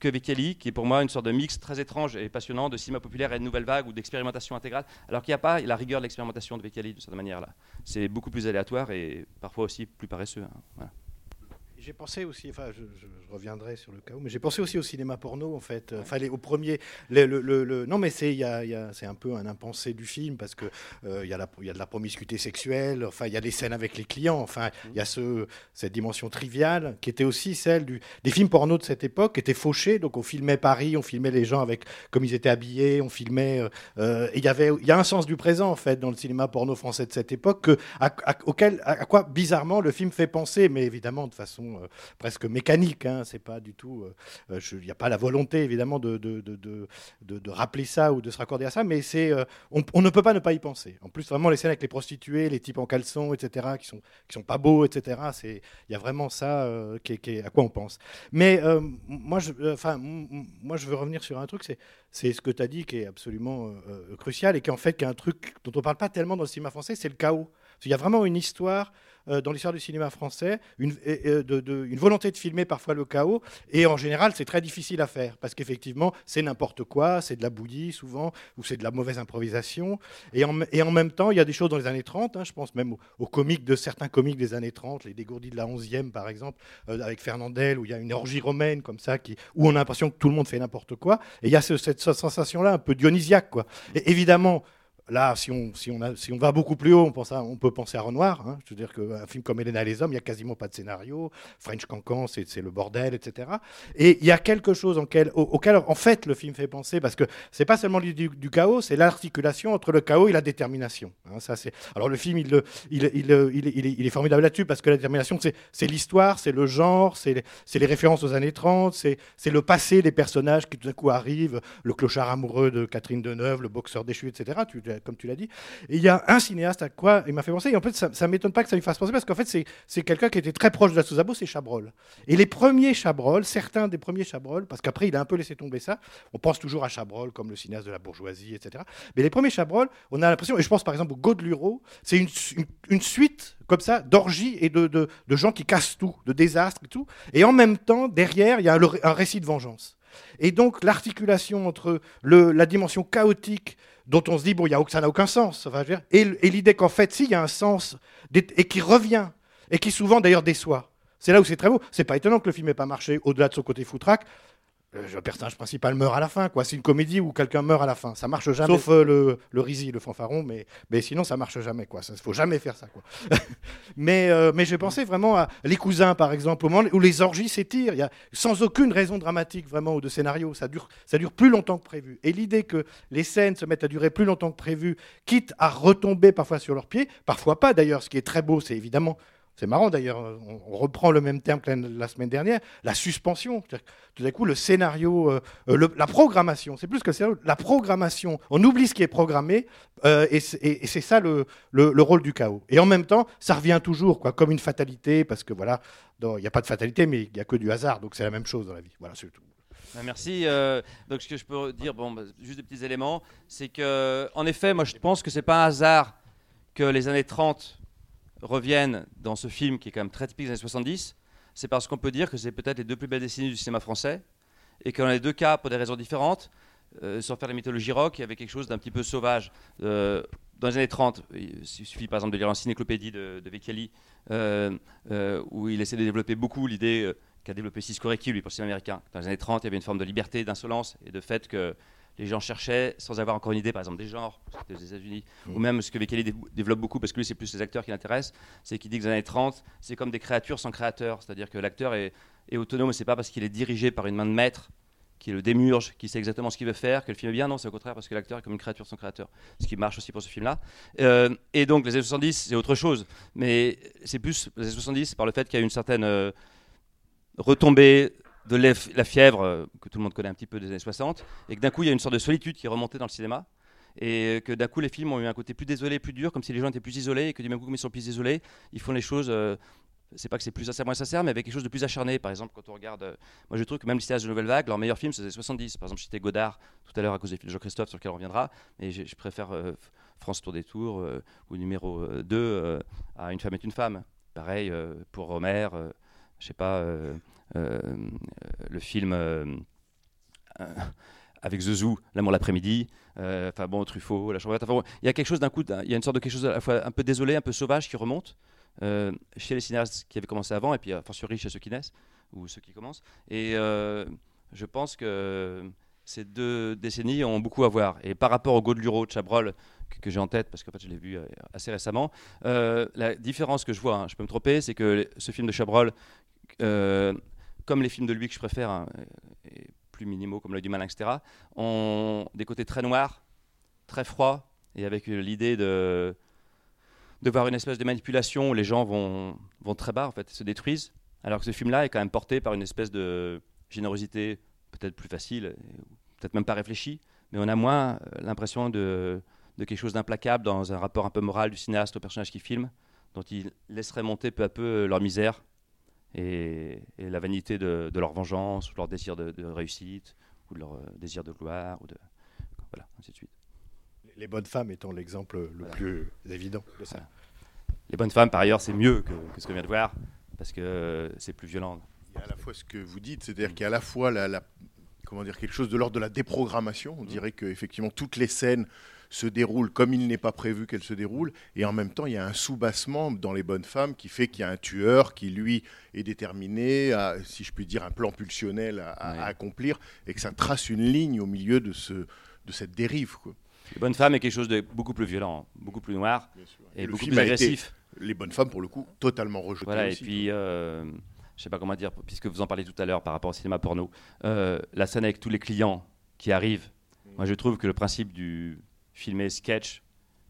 [SPEAKER 4] que Vecchiali, qui est pour moi une sorte de mix très étrange et passionnant de cinéma populaire et de nouvelle vague ou d'expérimentation intégrale, alors qu'il n'y a pas la rigueur de l'expérimentation de Vecchiali de cette manière-là. C'est beaucoup plus aléatoire et parfois aussi plus paresseux. hein.
[SPEAKER 6] J'ai pensé aussi, enfin, je, reviendrai sur le chaos, mais j'ai pensé aussi au cinéma porno, en fait. Enfin, les- au premier, le, le- non, mais c'est, y a- y a- un peu un impensé du film parce que euh, y a y a de la promiscuité sexuelle. Enfin, il y a des scènes avec les clients. Enfin, il y a ce, cette dimension triviale qui était aussi celle du, des films porno de cette époque, qui étaient fauchés. Donc, on filmait Paris, on filmait les gens avec comme ils étaient habillés, on filmait. euh, euh, il y avait, y a un sens du présent en fait dans le cinéma porno français de cette époque auquel, à quoi bizarrement le film fait penser, mais évidemment de façon euh, presque mécanique. Hein, c'est pas du tout. euh, euh, Il n'y a pas la volonté évidemment de, de, de, de, rappeler ça ou de se raccorder à ça, mais c'est, on, ne peut pas ne pas y penser. En plus, vraiment les scènes avec les prostituées, les types en caleçon, etc., qui sont qui sont pas beaux, etc. C'est, il y a vraiment ça qui à quoi on pense. Mais moi, je, enfin, moi, je veux revenir sur un truc. C'est c'est ce que tu as dit qui est absolument crucial et qui en fait qui est un truc dont on parle pas tellement dans le cinéma français, c'est le chaos. Qu'il y a vraiment une histoire euh, dans l'histoire du cinéma français, de- une volonté de filmer parfois le chaos, et en général c'est très difficile à faire, parce qu'effectivement c'est n'importe quoi, c'est de la bouillie souvent, ou c'est de la mauvaise improvisation, et en, même temps il y a des choses dans les années 30, hein, je pense même aux, comiques de certains comiques des années 30, les dégourdis de la 11e par exemple, euh, avec Fernandel, où il y a une orgie romaine comme ça, où on a l'impression que tout le monde fait n'importe quoi, et il y a ce- cette sensation-là un peu dionysiaque. Quoi. Et évidemment, Là, si on, va beaucoup plus haut, on, peut penser à Renoir. hein. Je veux dire qu'un film comme Hélène et les hommes, il n'y a quasiment pas de scénario. French Cancan, c'est le bordel, etc. Et il y a quelque chose auquel, en fait, le film fait penser, parce que c'est pas seulement du, du- chaos, c'est l'articulation entre le chaos et la détermination. hein. Alors le film, il, est, formidable là-dessus, parce que la détermination, c'est l'histoire, c'est le genre, c'est les, références aux années 30, c'est le passé des personnages qui tout d'un coup arrivent, le clochard amoureux de Catherine Deneuve, le boxeur déchu, etc., comme tu l'as dit. Et il y a un cinéaste à quoi il m'a fait penser, et en fait, ça, ça m'étonne pas que ça lui fasse penser, parce qu'en fait, c'est- quelqu'un qui était très proche de la Souzabo, c'est Chabrol. Et les premiers Chabrol, certains des premiers Chabrol, parce qu'après, il a un peu laissé tomber ça, on pense toujours à Chabrol comme le cinéaste de la bourgeoisie, etc. Mais les premiers Chabrol, on a l'impression, et je pense par exemple au Godeluro, c'est une, une, suite comme ça d'orgies et de, de, de gens qui cassent tout, de désastres et tout. Et en même temps, derrière, il y a le- un récit de vengeance. Et donc l'articulation entre le, la dimension chaotique dont on se dit, bon, y a, ça n'a aucun sens, enfin, et, l'idée qu'en fait, si, il y a un sens, et qui revient, et qui souvent d'ailleurs déçoit. C'est là où c'est très beau. C'est pas étonnant que le film n'ait pas marché au-delà de son côté foutraque. Le personnage principal meurt à la fin. quoi. C'est une comédie où quelqu'un meurt à la fin. Ça marche jamais. Sauf euh, le, le Rizzi, le fanfaron, mais, mais sinon ça marche jamais. quoi. Il faut jamais faire ça. quoi. mais euh, mais j'ai pensé vraiment à Les Cousins, par exemple, au où les orgies s'étirent, y a, sans aucune raison dramatique vraiment ou de scénario. Ça dure, ça dure plus longtemps que prévu. Et l'idée que les scènes se mettent à durer plus longtemps que prévu, quitte à retomber parfois sur leurs pieds, parfois pas d'ailleurs. Ce qui est très beau, c'est évidemment c'est marrant d'ailleurs, on, reprend le même terme que la, semaine dernière, la suspension. Tout d'un coup, le scénario, euh, euh, la programmation, c'est plus que le scénario, la programmation, on oublie ce qui est programmé, euh, et c'est ça le, le- le rôle du chaos. Et en même temps, ça revient toujours, quoi, comme une fatalité, parce que voilà, il n'y a pas de fatalité, mais il n'y a que du hasard, donc c'est la même chose dans la vie. Voilà, tout.
[SPEAKER 4] Ah, Merci. donc, ce que je peux dire, bon, bah, juste des petits éléments, c'est que, effet, moi, je pense que c'est pas un hasard que les années 30 reviennent dans ce film qui est quand même très typique des années 70. C'est parce qu'on peut dire que c'est peut-être les deux plus belles décennies du cinéma français et que dans les deux cas, pour des raisons différentes, euh, sans faire la mythologie rock, il y avait quelque chose d'un petit peu sauvage. Euh, dans les années 30, il suffit par exemple de lire l'encyclopédie de, de euh, où il essaie de développer beaucoup l'idée qu'a développé Cisco Recchi, lui, pour le cinéma américain. Dans les années 30, il y avait une forme de liberté, d'insolence et de fait que les gens cherchaient, sans avoir encore une idée, par exemple, des genres, c'était aux États-Unis, ou même ce que Vecchiali dé- développe beaucoup, parce que lui, c'est plus les acteurs qui l'intéressent, c'est qu'il dit que les années 30, c'est comme des créatures sans créateur, c'est-à-dire que l'acteur est, est autonome, c'est pas parce qu'il est dirigé par une main de maître, qui est le démurge, qui sait exactement ce qu'il veut faire, que le film est bien, non, c'est au contraire parce que l'acteur est comme une créature sans créateur, ce qui marche aussi pour ce film-là. Euh, et donc les années 70, c'est autre chose, mais c'est plus les années 70 c'est par le fait qu'il y a une certaine euh, retombée de la fièvre euh, que tout le monde connaît un petit peu des années 60, et que d'un coup il y a une sorte de solitude qui est remontée dans le cinéma, et que d'un coup les films ont eu un côté plus désolé, plus dur, comme si les gens étaient plus isolés, et que du même coup comme ils sont plus isolés, ils font les choses. euh, c'est pas que c'est plus sincère, moins sincère, mais avec quelque chose de plus acharné. Par exemple, quand on regarde. euh, moi, je trouve que même les cinéastes de Nouvelle Vague, leur meilleur film, c'est les 70. Par exemple, j'étais Godard tout à l'heure à cause des films de Jean-Christophe, sur lequel on reviendra. Mais je, préfère France Tour des Tours ou numéro 2 à Une femme est une femme. Pareil pour Romer, euh, je sais pas, euh, euh, le film. euh, avec Zezou, L'amour l'après-midi, enfin bon, Truffaut, La Chambre verte. Enfin, bon, il y a quelque chose d'un coup, il y a une sorte de quelque chose à la fois un peu désolé, un peu sauvage qui remonte chez les cinéastes qui avaient commencé avant, et puis a fortiori chez ceux qui naissent, ou ceux qui commencent. Et je pense que ces deux décennies ont beaucoup à voir. Et par rapport au Gaudeluro de Chabrol, que, que j'ai en tête, parce qu'en fait je l'ai vu assez récemment, la différence que je vois, hein, je peux me tromper, c'est que ce film de Chabrol, comme les films de lui que je préfère, hein, et plus minimaux comme L'œil du malin, etc., ont des côtés très noirs, très froids, et avec euh, l'idée de, de voir une espèce de manipulation où les gens vont, vont très bas, en fait, se détruisent, alors que ce film-là est quand même porté par une espèce de générosité peut-être plus facile, peut-être même pas réfléchie, mais on a moins euh, l'impression de, de quelque chose d'implacable dans un rapport un peu moral du cinéaste au personnage qui filme, dont il laisserait monter peu à peu euh, leur misère et, et la vanité de, de leur vengeance, ou leur désir de, de réussite, ou de leur euh, désir de gloire, ou de. Voilà, ainsi de suite.
[SPEAKER 6] Les bonnes femmes étant l'exemple le
[SPEAKER 4] Voilà.
[SPEAKER 6] plus évident de ça.
[SPEAKER 4] Voilà. Les bonnes femmes, par ailleurs, c'est mieux que, que ce qu'on vient de voir, parce que c'est plus violent.
[SPEAKER 3] Il y a à la fois ce que vous dites, c'est-à-dire qu'il y a à la fois la, la- comment dire, quelque chose de l'ordre de la déprogrammation. On dirait que effectivement toutes les scènes se déroulent comme il n'est pas prévu qu'elles se déroulent, et en même temps il y a un sous-bassement dans les bonnes femmes qui fait qu'il y a un tueur qui lui est déterminé à, si je puis dire, un plan pulsionnel à, à-
[SPEAKER 4] Ouais.
[SPEAKER 3] à accomplir, et que ça trace une ligne au milieu de, ce, de cette dérive. Quoi.
[SPEAKER 4] Les bonnes femmes est quelque chose de beaucoup plus violent, beaucoup plus noir, et,
[SPEAKER 3] Et le
[SPEAKER 4] beaucoup
[SPEAKER 3] film
[SPEAKER 4] plus
[SPEAKER 3] été,
[SPEAKER 4] agressif.
[SPEAKER 3] Les bonnes femmes, pour le coup, totalement rejetées.
[SPEAKER 4] Voilà, et puis, euh, je sais pas comment dire, puisque vous en parlez tout à l'heure par rapport au cinéma porno, euh, la scène avec tous les clients qui arrivent, moi je trouve que le principe du filmé sketch,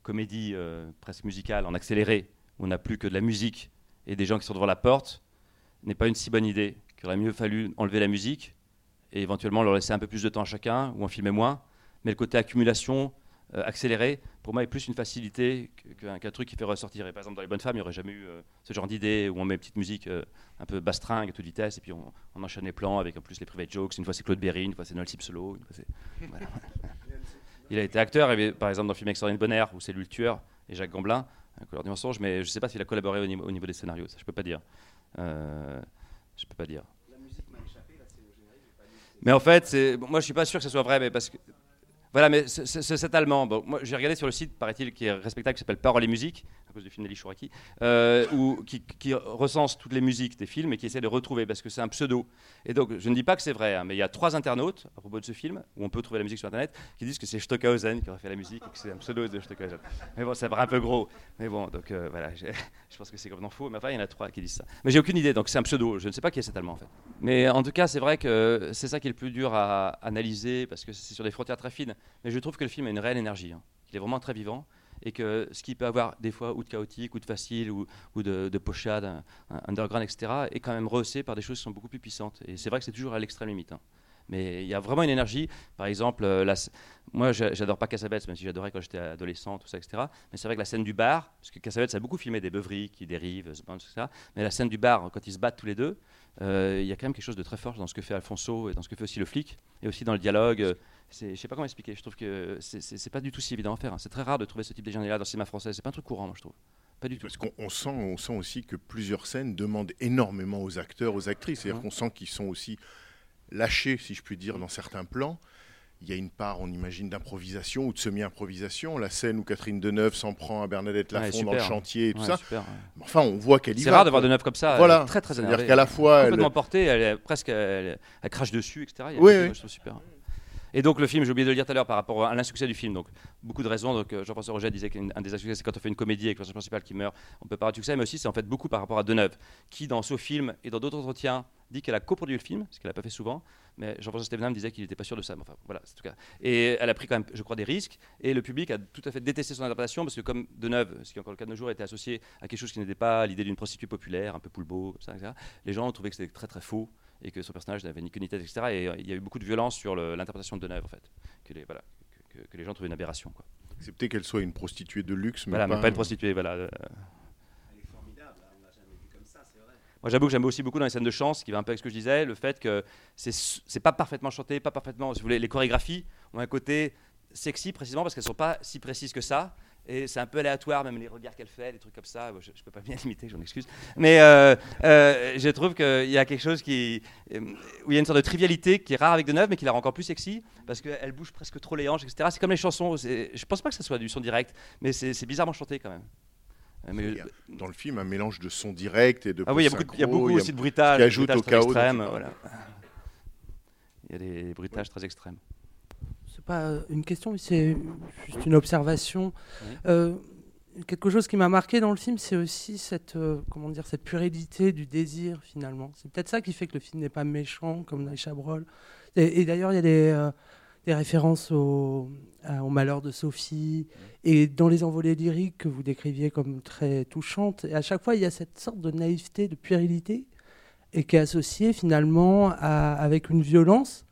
[SPEAKER 4] comédie euh, presque musicale en accéléré, où on n'a plus que de la musique et des gens qui sont devant la porte, n'est pas une si bonne idée. Qu'il aurait mieux fallu enlever la musique et éventuellement leur laisser un peu plus de temps à chacun ou en filmer moins. Mais le côté accumulation, euh, accéléré, pour moi, est plus une facilité que- qu'un truc qui fait ressortir. Par exemple, dans Les Bonnes Femmes, il n'y aurait jamais eu euh, ce genre d'idée où on met une petite musique euh, un peu bastringue à toute vitesse et puis on, enchaîne les plans avec en plus les private jokes. Une fois c'est Claude Berry, une fois c'est Noël Solo. Une fois c'est-. Il a été acteur, par exemple, dans le film Extraordinaire Bonheur, où c'est lui le tueur, et Jacques Gamblin, un couleur du mensonge, mais je ne sais pas s'il a collaboré au niveau, au niveau des scénarios, ça je peux pas dire. Euh, je peux pas dire. Mais en fait, c'est- bon, moi je suis pas sûr que ce soit vrai, mais parce que. Voilà, mais cet allemand. Moi j'ai regardé sur le site, paraît-il, qui est respectable, qui s'appelle Parole et Musique, à cause du film d'Ali Chouraki, euh, qui, recense toutes les musiques des films et qui essaie de retrouver parce que c'est un pseudo. Et donc, je ne dis pas que c'est vrai, hein, mais il y a trois internautes à propos de ce film, où on peut trouver la musique sur Internet, qui disent que c'est Stockhausen qui aurait fait la musique et que c'est un pseudo de Stockhausen. Mais bon, ça paraît un peu gros. Mais bon, donc euh, voilà, je, je pense que c'est complètement faux. Mais enfin, il y en a trois qui disent ça. Mais j'ai aucune idée, donc c'est un pseudo. Je ne sais pas qui est cet Allemand en fait. Mais en tout cas, c'est vrai que c'est ça qui est le plus dur à analyser parce que c'est sur des frontières très fines. Mais je trouve que le film a une réelle énergie. hein. Il est vraiment très vivant et que ce qui peut avoir des fois ou de chaotique ou de facile ou, de, de pochade, un- un underground, etc., est quand même rehaussé par des choses qui sont beaucoup plus puissantes. Et c'est vrai que c'est toujours à l'extrême limite. hein. Mais il y a vraiment une énergie. Par exemple, euh, la moi, j'a- j'adore pas Cassavetes, même si j'adorais quand j'étais adolescent, tout ça, etc. Mais c'est vrai que la scène du bar, parce que Cassavetes a beaucoup filmé des beuveries qui dérivent, etc. Mais la scène du bar, quand ils se battent tous les deux, euh, il y a quand même quelque chose de très fort dans ce que fait Alfonso et dans ce que fait aussi le flic, et aussi dans le dialogue. Je sais pas comment expliquer. Je trouve que c'est- pas du tout si évident à faire. hein. C'est très rare de trouver ce type de là dans le cinéma français. C'est pas un truc courant, moi, je trouve. Pas du tout.
[SPEAKER 3] Parce qu'on on sent, on sent aussi que plusieurs scènes demandent énormément aux acteurs, aux actrices. C'est-à-dire
[SPEAKER 4] Ouais.
[SPEAKER 3] qu'on sent qu'ils sont aussi lâchés, si je puis dire, dans certains plans. Il y a une part, on imagine, d'improvisation ou de semi-improvisation. La scène où Catherine Deneuve s'en prend à Bernadette
[SPEAKER 4] Ouais,
[SPEAKER 3] Lafont dans le chantier et tout
[SPEAKER 4] Ouais,
[SPEAKER 3] ça.
[SPEAKER 4] super, ouais.
[SPEAKER 3] Enfin, on voit qu'elle y
[SPEAKER 4] C'est rare de neuf comme ça.
[SPEAKER 3] Voilà.
[SPEAKER 4] elle est très très
[SPEAKER 3] C'est-à-dire
[SPEAKER 4] énervée.
[SPEAKER 3] qu'à la fois, elle-
[SPEAKER 4] complètement portée, elle est presque, elle, elle crache dessus, etc. Il y a
[SPEAKER 3] Oui, oui.
[SPEAKER 4] moi, je trouve super. Et donc le film, j'ai oublié de le dire tout à l'heure par rapport à l'insuccès du film. Donc beaucoup de raisons. Donc euh, Jean-François Roget disait qu'un des insuccès, c'est quand on fait une comédie avec le personnage principal qui meurt, on peut avoir de succès. Mais aussi, c'est en fait beaucoup par rapport à Deneuve, qui dans ce film et dans d'autres entretiens dit qu'elle a coproduit le film, ce qu'elle n'a pas fait souvent. Mais Jean-François Stevenham disait qu'il n'était pas sûr de ça. Mais enfin, voilà, en tout cas. Et elle a pris quand même, je crois, des risques. Et le public a tout à fait détesté son interprétation parce que comme Deneuve, ce qui est encore le cas de nos jours, était associé à quelque chose qui n'était pas l'idée d'une prostituée populaire, un peu poulbeau, etc. Les gens ont trouvé que c'était très très faux et que son personnage n'avait ni queue ni tête, etc. Et euh, il y a eu beaucoup de violence sur l'interprétation de Deneuve, en fait, que les, voilà, que, que- que les gens trouvaient une aberration. Quoi.
[SPEAKER 3] Accepter qu'elle soit une prostituée de luxe, mais
[SPEAKER 4] Voilà,
[SPEAKER 3] pas,
[SPEAKER 4] mais pas une prostituée, voilà. euh. Moi, j'avoue que j'aime aussi beaucoup dans les scènes de chant, ce qui va un peu avec ce que je disais, le fait que c'est pas parfaitement chanté, pas parfaitement. Si vous voulez, les chorégraphies ont un côté sexy précisément parce qu'elles sont pas si précises que ça. Et c'est un peu aléatoire, même les regards qu'elle fait, les trucs comme ça. Je, je peux pas bien limiter, j'en excuse. Mais euh, euh, je trouve qu'il y a quelque chose qui, euh, où il y a une sorte de trivialité qui est rare avec Deneuve, mais qui la rend encore plus sexy parce qu'elle bouge presque trop les hanches, etc. C'est comme les chansons. Je pense pas que ça soit du son direct, mais c'est bizarrement chanté quand même. Euh, mais-
[SPEAKER 3] Il y a dans le film un mélange de son direct et de
[SPEAKER 4] ah oui, il y a beaucoup, de- il y a
[SPEAKER 3] post-synchro,
[SPEAKER 4] beaucoup
[SPEAKER 3] il y a-
[SPEAKER 4] aussi de bruitage,
[SPEAKER 3] qui
[SPEAKER 4] des
[SPEAKER 3] ajoute
[SPEAKER 4] bruitages
[SPEAKER 3] au
[SPEAKER 4] très
[SPEAKER 3] chaos. parles.
[SPEAKER 4] voilà. Il y a des bruitages très extrêmes.
[SPEAKER 7] C'est pas euh, une question, mais c'est juste une observation.
[SPEAKER 4] Oui.
[SPEAKER 7] Euh, quelque chose qui m'a marqué dans le film, c'est aussi cette, euh, comment dire, cette puérilité du désir finalement. C'est peut-être ça qui fait que le film n'est pas méchant comme dans les Chabrol. Et, et d'ailleurs, il y a des, euh, des références au, malheur de Sophie et dans les envolées lyriques que vous décriviez comme très touchantes. Et à chaque fois, il y a cette sorte de naïveté, de puérilité et qui est associée finalement avec une violence.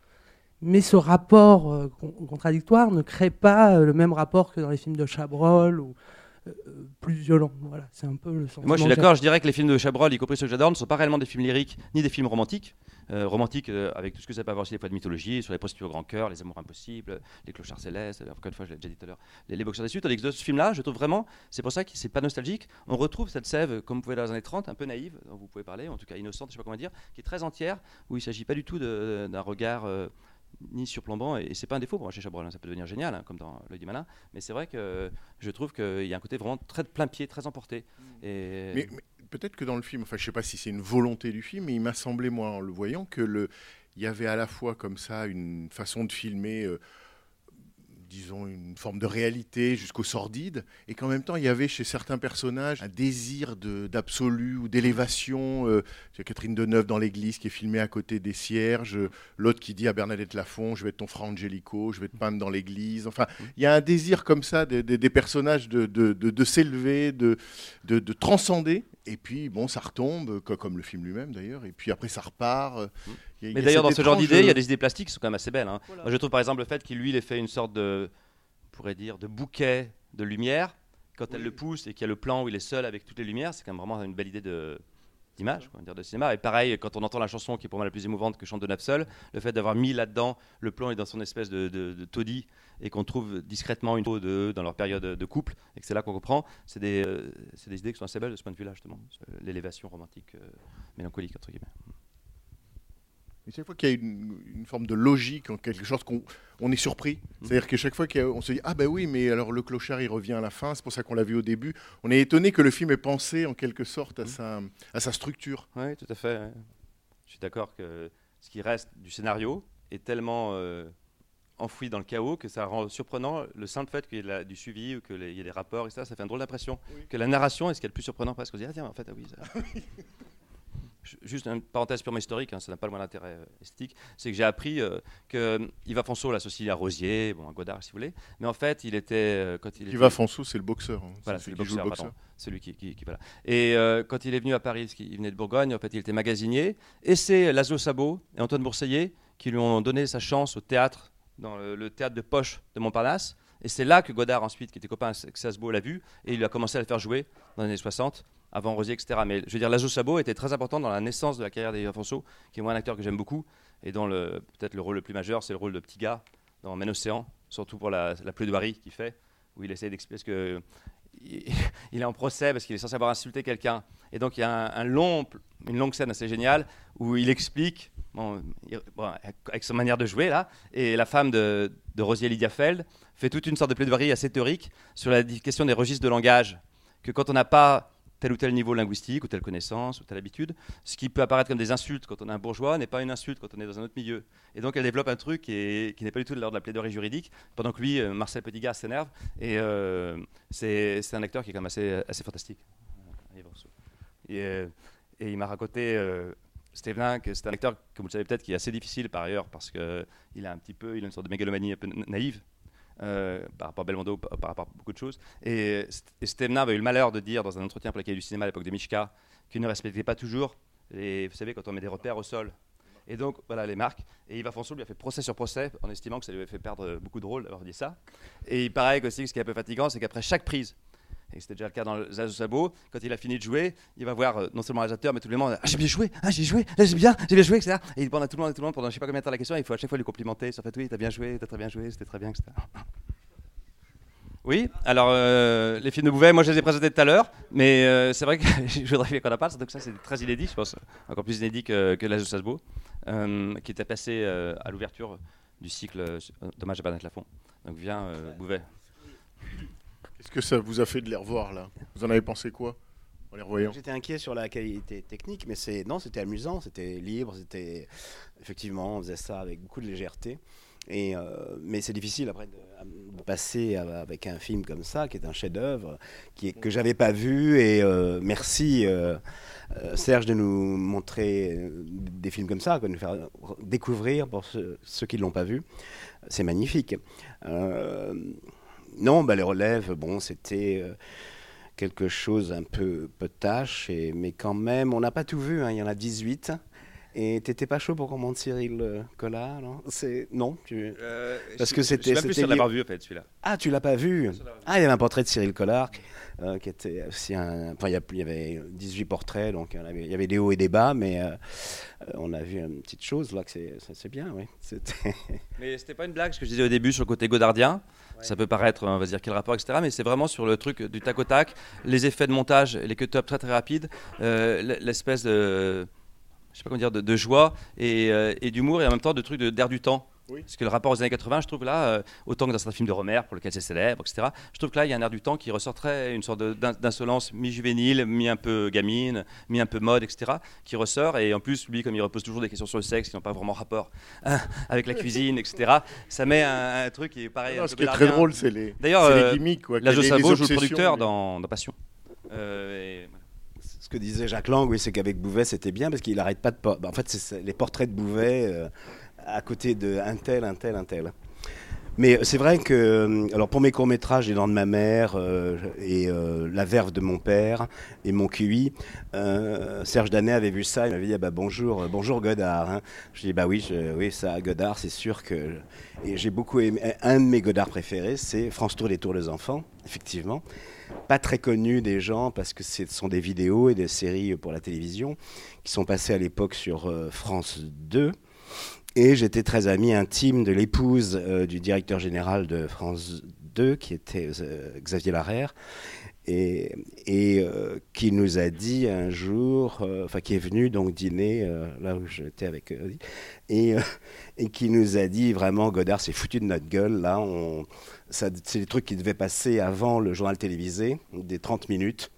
[SPEAKER 7] Mais ce rapport euh, con- contradictoire ne crée pas euh, le même rapport que dans les films de Chabrol plus violent. Voilà, c'est un peu le sentiment.
[SPEAKER 4] Moi, je suis d'accord. Je dirais que les films de Chabrol, y compris ceux que j'adore, ne sont pas réellement des films lyriques ni des films romantiques. Euh, romantiques euh, avec tout ce que ça peut avoir aussi des fois de mythologie, sur les prostituées au grand cœur, les amours impossibles, les clochards célestes. euh, Encore une fois, je l'ai déjà dit tout à l'heure, les, les boxeurs déçus. Tandis que ce film-là, je trouve vraiment, c'est pour ça que c'est pas nostalgique. On retrouve cette sève, comme vous pouvez dans les années 30, un peu naïve, dont vous pouvez parler, en tout cas innocente, je sais pas comment dire, qui est très entière, où il s'agit pas du tout d'un regard. euh, ni surplombant, et c'est pas un défaut pour moi chez Chabrol, hein, ça peut devenir génial, hein, comme dans L'œil du malin, mais c'est vrai que je trouve qu'il y a un côté vraiment très de plein pied, très emporté. Et...
[SPEAKER 3] Mais, mais peut-être que dans le film, enfin, je sais pas si c'est une volonté du film, mais il m'a semblé, moi, en le voyant, que le, il y avait à la fois comme ça une façon de filmer, euh, disons, une forme de réalité jusqu'au sordide, et qu'en même temps, il y avait chez certains personnages un désir d'absolu ou d'élévation. Euh, Catherine Deneuve dans l'église qui est filmée à côté des cierges, euh, l'autre qui dit à Bernadette Lafont, je vais être ton frère Angelico, je vais te peindre dans l'église. Enfin, il y a un désir comme ça des, personnages de, de- de- de s'élever, de, de, de transcender. Et puis, bon, ça retombe, co- comme le film lui-même d'ailleurs. Et puis après, ça repart. Euh,
[SPEAKER 4] Mais
[SPEAKER 3] a
[SPEAKER 4] d'ailleurs, dans ce genre d'idée, il y a des idées plastiques qui sont quand même assez belles. hein.
[SPEAKER 7] Voilà.
[SPEAKER 4] Moi, je trouve par exemple le fait qu'il lui, il ait fait une sorte de, on pourrait dire, de bouquet de lumière. Quand elle le pousse et qu'il y a le plan où il est seul avec toutes les lumières, c'est quand même vraiment une belle idée de d'image, quoi, dire de cinéma. Et pareil, quand on entend la chanson qui est pour moi la plus émouvante que chante de seul, le fait d'avoir mis là-dedans le plan est dans son espèce de, de, de taudis et qu'on trouve discrètement une photo de, dans leur période de couple et que c'est là qu'on comprend, c'est des, euh, c'est des idées qui sont assez belles de ce point de vue-là, justement. L'élévation romantique, euh, mélancolique, entre guillemets.
[SPEAKER 3] Et chaque fois qu'il y a une, une forme de logique en quelque chose qu'on on est surpris. C'est-à-dire que chaque fois qu'on se dit ah ben oui mais alors le clochard il revient à la fin, c'est pour ça qu'on l'a vu au début. On est étonné que le film ait pensé en quelque sorte à sa à sa structure.
[SPEAKER 4] Oui, tout à fait. Je suis d'accord que ce qui reste du scénario est tellement euh, enfoui dans le chaos que ça rend surprenant le simple fait qu'il y ait la- du suivi ou qu'il y ait des rapports, etc. Ça fait un drôle d'impression. Que la narration est ce qui est le plus surprenant parce qu'on se dit ah tiens en fait ah oui. ça- Juste une parenthèse purement historique, hein, ça n'a pas le moins d'intérêt euh, esthétique, c'est que j'ai appris euh, que Yves Afonso l'associe à Rosier, bon, à Godard si vous voulez, mais en fait il était euh, quand il était-
[SPEAKER 3] c'est le boxeur, hein.
[SPEAKER 4] Voilà,
[SPEAKER 3] C'est
[SPEAKER 4] le
[SPEAKER 3] celui qui joue
[SPEAKER 4] boxeur,
[SPEAKER 3] le
[SPEAKER 4] pardon.
[SPEAKER 3] boxeur.
[SPEAKER 4] celui qui, qui, qui- voilà. Et euh, quand il est venu à Paris, parce qu'il venait de Bourgogne, en fait il était magasinier, et c'est Laszlo Sabot et Antoine Bourseillet qui lui ont donné sa chance au théâtre, dans le, le théâtre de poche de Montparnasse. Et c'est là que Godard, ensuite, qui était copain avec Sasbo, l'a vu, et il a commencé à le faire jouer dans les années 60, avant Rosier, etc. Mais je veux dire, Laszlo Sabot était très important dans la naissance de la carrière d'Yves Afonso, qui est moi un acteur que j'aime beaucoup, et dont le- peut-être le rôle le plus majeur, c'est le rôle de petit gars dans Men Océan, surtout pour la, la plaidoirie qu'il fait, où il essaie d'expliquer que il, est en procès parce qu'il est censé avoir insulté quelqu'un. Et donc il y a une longue scène assez géniale où il explique, avec sa manière de jouer là, et la femme de, de Rosier Lydia Feld fait toute une sorte de plaidoirie assez théorique sur la question des registres de langage. Que quand on n'a pas tel ou tel niveau linguistique, ou telle connaissance, ou telle habitude, ce qui peut apparaître comme des insultes quand on est un bourgeois n'est pas une insulte quand on est dans un autre milieu. Et donc elle développe un truc qui, qui n'est pas du tout de l'ordre de la plaidoirie juridique, pendant que lui, euh, Marcel Petitgard, s'énerve. Et euh, c'est un acteur qui est quand même assez, assez fantastique. Et, euh, il m'a raconté, euh, Stévenin, que c'est un acteur, comme vous le savez peut-être, qui est assez difficile par ailleurs, parce qu'il a un petit peu, il a une sorte de mégalomanie un peu na- naïve. Euh, par rapport à Belmondo, par, rapport à beaucoup de choses. Et, et avait eu le malheur de dire dans un entretien pour la du cinéma à l'époque de Mishka qu'il ne respectait pas toujours, les, vous savez, quand on met des repères au sol. Et donc, voilà les marques. Et Yves Afonso lui a fait procès sur procès en estimant que ça lui avait fait perdre beaucoup de rôles d'avoir dit ça. Et il paraît aussi que ce qui est un peu fatigant, c'est qu'après chaque prise, et c'était déjà le cas dans le Zazo Sabo, quand il a fini de jouer, il va voir euh, non seulement le réalisateur, mais tout le monde Ah, j'ai bien joué, ah, j'ai joué, ah, j'ai bien, j'ai bien joué, etc. Et il demande à tout le monde, à tout le monde pendant je sais pas combien de temps la question, il faut à chaque fois lui complimenter. sur fait, oui, t'as bien joué, t'as très bien joué, c'était très bien, etc. Oui, alors euh, les films de Bouvet, moi je les ai présentés tout à l'heure, mais euh, c'est vrai que je voudrais bien qu'on en parle, que ça c'est très inédit, je pense, encore plus inédit que, que Sasbo, euh, qui était passé à l'ouverture du cycle Dommage à Bernadette Lafont. Donc viens Bouvet.
[SPEAKER 3] Qu'est-ce que ça vous a fait de les revoir là? Vous en avez pensé quoi en les revoyant?
[SPEAKER 5] J'étais inquiet sur la qualité technique, mais non, c'était amusant, c'était libre, c'était effectivement, on faisait ça avec beaucoup de légèreté. Et euh, mais c'est difficile après de, passer avec un film comme ça, qui est un chef-d'œuvre, qui est, que j'avais pas vu. Et euh, merci euh, Serge de nous montrer des films comme ça, de nous faire découvrir pour ceux, ceux qui ne l'ont pas vu. C'est magnifique. Non, bah, les relèves, bon, c'était euh, quelque chose un peu potache, et, mais quand même, on n'a pas tout vu, hein, il y en a 18. Et t'étais pas chaud pour qu'on monte Cyril euh, Collard, non non, tu... parce que c'était.
[SPEAKER 4] Euh, Je suis même plus sûr l'avoir vu en fait celui-là.
[SPEAKER 5] Ah, tu l'as pas vu Ah, il y avait un portrait de Cyril Collard euh, qui était aussi un. Enfin, il y avait 18 portraits, donc il y en avait- il y avait des hauts et des bas, mais euh, euh, on a vu une petite chose là que c'est bien, oui.
[SPEAKER 4] Mais c'était pas une blague, ce que je disais au début sur le côté godardien. Ça peut paraître, on va dire, quel rapport, etc. Mais c'est vraiment sur le truc du tac au tac, les effets de montage, les cut-ups très très rapides, euh, l'espèce de, je sais pas comment dire, de, de joie et, euh, et d'humour et en même temps de truc de- d'air du temps. Parce que le rapport aux années 80, je trouve là, euh, autant que dans certains films de Romer, pour lequel c'est célèbre, etc., je trouve que là, il y a un air du temps qui ressortrait, une sorte d'insolence mi-juvénile, mi-un peu gamine, mi-un peu mode, etc., qui ressort. Et en plus, lui, comme il repose toujours des questions sur le sexe qui n'ont pas vraiment rapport hein, avec la cuisine, etc., ça met un, un truc qui est pareil.
[SPEAKER 3] Non, ce qui est très drôle, c'est les-
[SPEAKER 4] D'ailleurs,
[SPEAKER 3] les
[SPEAKER 4] euh,
[SPEAKER 3] gimmicks, quoi,
[SPEAKER 4] Lajo
[SPEAKER 3] les-
[SPEAKER 4] joue le producteur
[SPEAKER 3] les-
[SPEAKER 4] dans, dans Passion. Et-
[SPEAKER 5] Ce que disait Jacques Lang, c'est qu'avec Bouvet, c'était bien parce qu'il n'arrête pas de. bah, en fait, c'est c'est les portraits de Bouvet euh, à côté de un tel, un tel, un tel. Mais c'est vrai que, euh, alors pour mes courts-métrages, Les Dents de ma mère euh, et euh, La verve de mon père et Mon QI, Serge Danet avait vu ça, il m'avait dit ah bah, bonjour, bonjour Godard. hein. Je dis bah oui, oui ça Godard, c'est sûr que. Et j'ai beaucoup aimé. Un de mes Godard préférés, c'est France Tour des Tours les enfants, effectivement. Pas très connu des gens parce que ce sont des vidéos et des séries pour la télévision qui sont passées à l'époque sur France 2. Et j'étais très ami intime de l'épouse euh, du directeur général de France 2, qui était euh, Xavier Larère. et, euh, qui nous a dit un jour, enfin qui est venu donc dîner là où j'étais avec eux, et, qui nous a dit vraiment Godard s'est foutu de notre gueule là, on, c'est des trucs qui devaient passer avant le journal télévisé, des 30 minutes.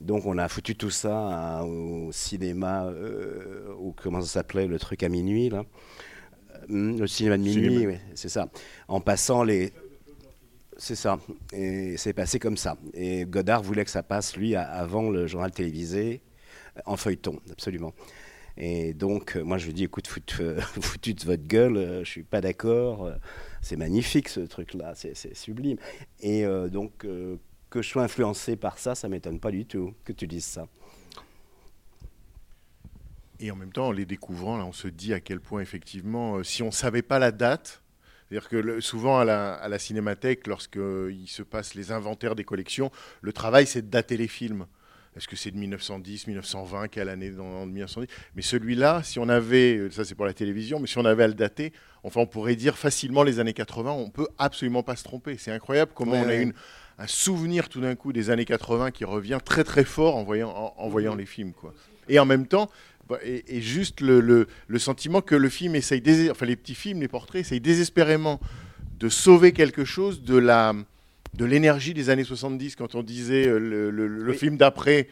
[SPEAKER 5] Donc on a foutu tout ça à- au cinéma, euh, ou comment ça s'appelait le truc à minuit là, Euh, le cinéma de minuit,
[SPEAKER 3] Cinéma.
[SPEAKER 5] oui, c'est ça. En passant les, c'est ça. Et c'est passé comme ça. Et Godard voulait que ça passe, lui, avant le journal télévisé, en feuilleton, absolument. Et donc, euh, moi, je lui dis, écoute, foutu, euh, foutu de votre gueule, euh, je suis pas d'accord. euh, c'est magnifique, ce truc-là, c'est c'est sublime. Et donc, que je sois influencé par ça, ça m'étonne pas du tout que tu dises ça.
[SPEAKER 3] Et en même temps, en les découvrant, là, on se dit à quel point, effectivement, euh, si on ne savait pas la date, c'est-à-dire que souvent à la, à la cinémathèque, lorsqu'il se passe les inventaires des collections, le travail, c'est de dater les films. Est-ce que c'est de 1910, 1920, quelle année dans, dans 1910 Mais celui-là, si on avait, euh, ça c'est pour la télévision, mais si on avait à le dater, enfin on pourrait dire facilement les années 80, on peut absolument pas se tromper. C'est incroyable comment
[SPEAKER 5] Ouais,
[SPEAKER 3] on a
[SPEAKER 5] ouais.
[SPEAKER 3] une, un souvenir tout d'un coup des années 80 qui revient très très fort en voyant, en, en voyant les films. Quoi. Et en même temps, bah, et, et juste le, le- le sentiment que le film essaye, enfin les petits films, les portraits, essayent désespérément de sauver quelque chose de la de l'énergie des années 70 quand on disait euh, le, film d'après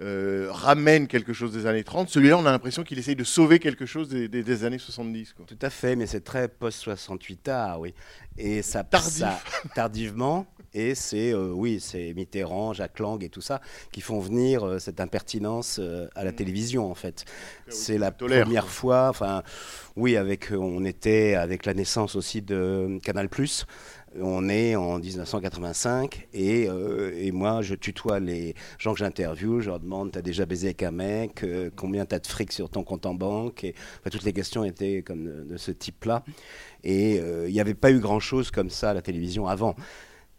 [SPEAKER 3] euh, ramène quelque chose des années 30 celui-là on a l'impression qu'il essaye de sauver quelque chose des, des- des années 70 quoi.
[SPEAKER 5] Tout à fait, mais c'est très post-68 tard, oui. Et ça,
[SPEAKER 3] Tardif.
[SPEAKER 5] ça- tardivement. Et c'est, euh, oui, c'est Mitterrand, Jacques Lang et tout ça qui font venir euh, cette impertinence euh, à la télévision, en fait. C'est la
[SPEAKER 3] tolère,
[SPEAKER 5] première fois, enfin, oui, avec, on était avec la naissance aussi de Canal+. On est en 1985 et, et moi, je tutoie les gens que j'interviewe. Je leur demande T'as déjà baisé avec un mec Combien t'as de fric sur ton compte en banque et, enfin, Toutes les questions étaient comme de, de ce type-là. Et il n'y avait pas eu grand-chose comme ça à la télévision avant.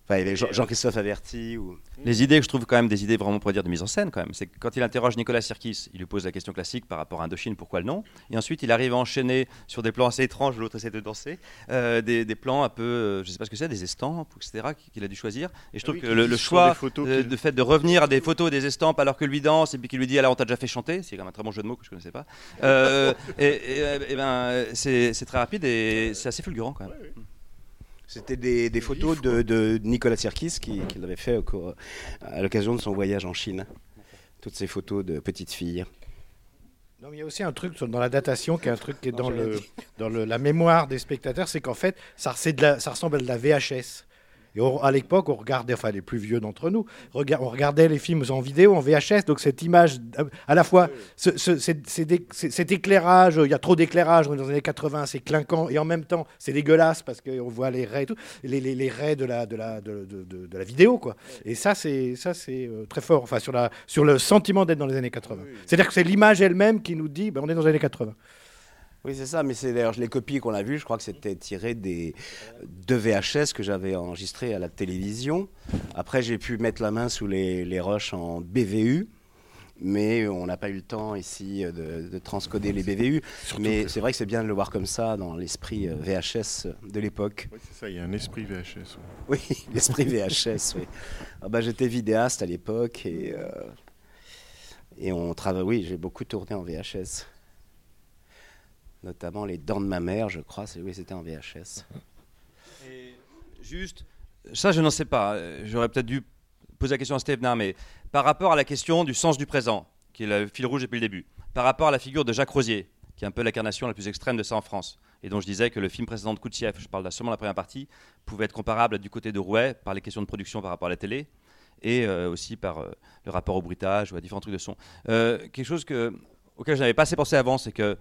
[SPEAKER 5] Enfin, il y avait Jean- Jean-Christophe Averti ou.
[SPEAKER 4] Les idées que je trouve quand même des idées vraiment pour dire de mise en scène quand même, c'est que quand il interroge Nicolas Sirkis, il lui pose la question classique par rapport à Indochine, pourquoi le nom? Et ensuite il arrive à enchaîner sur des plans assez étranges, l'autre essaie de danser, euh, des, des plans un peu, euh, je sais pas ce que c'est, des estampes, etc. qu'il a dû choisir. Et je trouve
[SPEAKER 3] oui,
[SPEAKER 4] que le, choix
[SPEAKER 3] photos
[SPEAKER 4] de, fait de revenir à des photos, des estampes alors que lui danse et puis qu'il lui dit alors on t'a déjà fait chanter, c'est quand même un très bon jeu de mots que je connaissais pas. Euh, et, et, euh, et ben c'est c'est très rapide et c'est assez fulgurant quand même.
[SPEAKER 5] C'était des, des photos de, de Nicolas Sirkis qui, qui l'avait fait au cours- à l'occasion de son voyage en Chine. Toutes ces photos de petites filles.
[SPEAKER 6] Non, mais il y a aussi un truc dans la datation qui est un truc qui est dans, le, le- la mémoire des spectateurs, c'est qu'en fait, ça, c'est de la- ça ressemble à de la VHS. Et on- à l'époque, on regardait, enfin les plus vieux d'entre nous, rega- on regardait les films en vidéo, en VHS, donc cette image, à la fois, ce- ce- cet éclairage, il y a trop d'éclairage, on est dans les années 80, c'est clinquant, et en même temps, c'est dégueulasse parce qu'on voit les raies, et tout, les, les, les raies de la, de, la, de, de- de- de la vidéo, quoi. Et ça, c'est euh, très fort, enfin sur, la, sur le sentiment d'être dans les années 80. C'est-à-dire que c'est l'image elle-même qui nous dit, ben, on est dans les années 80.
[SPEAKER 5] Oui, c'est ça, mais c'est d'ailleurs les copies qu'on a vues, je crois que c'était tiré des deux VHS que j'avais enregistrés à la télévision. Après, j'ai pu mettre la main sous les, les rushs en BVU, mais on n'a pas eu le temps ici euh, de, de transcoder les BVU. mais c'est vrai que c'est bien de le voir comme ça dans l'esprit euh, VHS de l'époque.
[SPEAKER 3] Oui, c'est ça, il y a un esprit VHS.
[SPEAKER 5] Oui, l'esprit VHS, oui. Ah bah, J'étais vidéaste à l'époque et, euh, et on travaille. Oui, j'ai beaucoup tourné en VHS. Notamment Les Dents de ma mère, je crois. Oui, c'était en VHS.
[SPEAKER 4] Juste, ça je n'en sais pas. J'aurais peut-être dû poser la question à Steve mais par rapport à la question du sens du présent, qui est le fil rouge depuis le début, par rapport à la figure de Jacques Rosier, qui est un peu l'incarnation la plus extrême de ça en France, et dont je disais que le film précédent de Koutchev, je parle là seulement de la première partie, pouvait être comparable du côté de Rouet par les questions de production par rapport à la télé, et euh, aussi par euh, le rapport au bruitage ou à différents trucs de son. Euh, quelque chose que, auquel je n'avais pas assez pensé avant, c'est que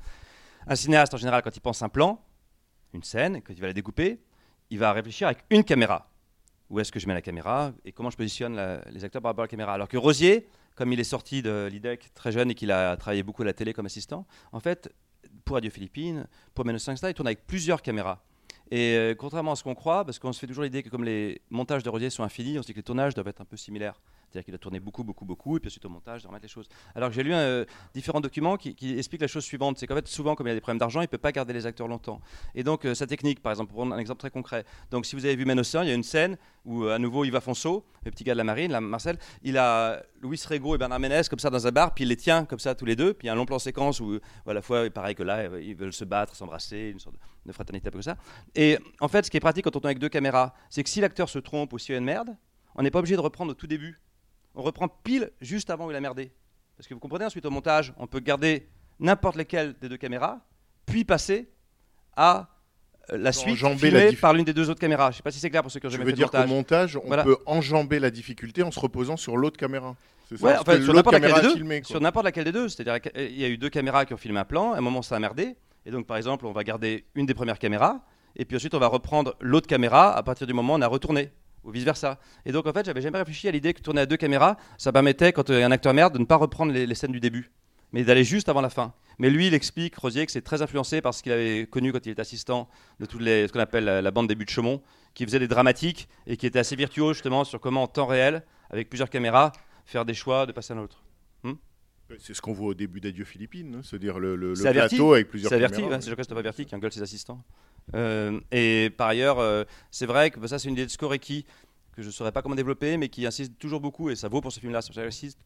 [SPEAKER 4] un cinéaste en général, quand il pense un plan, une scène, quand il va la découper, il va réfléchir avec une caméra. Où est-ce que je mets la caméra et comment je positionne les acteurs par rapport à la caméra? Alors que Rosier, comme il est sorti de l'IDEC très jeune et qu'il a travaillé beaucoup à la télé comme assistant, en fait, pour Radio Philippines, pour Menos 5 il tourne avec plusieurs caméras. Et euh, contrairement à ce qu'on croit, parce qu'on se fait toujours l'idée que comme les montages de Rosier sont infinis, on se dit que les tournages doivent être un peu similaires. C'est-à-dire qu'il a tourné beaucoup, beaucoup, beaucoup, et puis ensuite au montage, de remettre les choses. Alors que j'ai lu euh, différents documents qui, qui expliquent la chose suivante c'est qu'en fait, souvent, comme il y a des problèmes d'argent, il ne peut pas garder les acteurs longtemps. Et donc, euh, sa technique, par exemple, pour prendre un exemple très concret. Donc, si vous avez vu Men Océan, il y a une scène où, euh, à nouveau, Yves Afonso, le petit gars de la marine, Marcel, il a Louis Rego et Bernard Ménez comme ça dans un bar, puis il les tient comme ça tous les deux, puis il y a un long plan séquence où, à la fois, pareil que là, ils veulent se battre, s'embrasser, une sorte de, de fraternité comme ça. Et en fait, ce qui est pratique quand on tourne avec deux caméras, c'est que si l'acteur se trompe ou s'il y a une merde, on n'est pas obligé de reprendre au tout début. On reprend pile juste avant où il a merdé. Parce que vous comprenez, ensuite au montage, on peut garder n'importe lesquelles des deux caméras, puis passer à euh, la suite filmée
[SPEAKER 3] la
[SPEAKER 4] par l'une des deux autres caméras. Je ne sais pas si c'est clair pour ceux qui ont
[SPEAKER 3] Je
[SPEAKER 4] jamais
[SPEAKER 3] veux
[SPEAKER 4] fait de
[SPEAKER 3] dire qu'au
[SPEAKER 4] montage.
[SPEAKER 3] montage, on
[SPEAKER 4] Voilà.
[SPEAKER 3] peut enjamber la difficulté en se reposant sur l'autre caméra. C'est ça
[SPEAKER 4] Ouais, enfin, sur n'importe laquelle des deux. sur n'importe laquelle des deux. C'est-à-dire qu'il y a eu deux caméras qui ont filmé un plan. À un moment, ça a merdé. Et donc, par exemple, on va garder une des premières caméras. Et puis ensuite, on va reprendre l'autre caméra à partir du moment où on a retourné. Ou vice versa. Et donc, en fait, j'avais jamais réfléchi à l'idée que tourner à deux caméras, ça permettait, quand a un acteur merde, de ne pas reprendre les, scènes du début, mais d'aller juste avant la fin. Mais lui, il explique, Rosier, que c'est très influencé par ce qu'il avait connu quand il était assistant de ce qu'on appelle la, la bande des buts de Chaumont, qui faisait des dramatiques et qui était assez virtuose justement sur comment, en temps réel, avec plusieurs caméras, faire des choix de passer à l'autre.
[SPEAKER 3] C'est ce qu'on voit au début d'Adieu Philippines, hein, c'est-à-dire le, le- le
[SPEAKER 4] C'est Averti.
[SPEAKER 3] plateau avec plusieurs
[SPEAKER 4] C'est Averti, ouais, c'est Jean-Christophe Averti qui engueule ses assistants. Euh, et par ailleurs, euh, c'est vrai que bah, ça, c'est une idée de Skorecki que je ne saurais pas comment développer, mais qui insiste toujours beaucoup, et ça vaut pour ce film-là,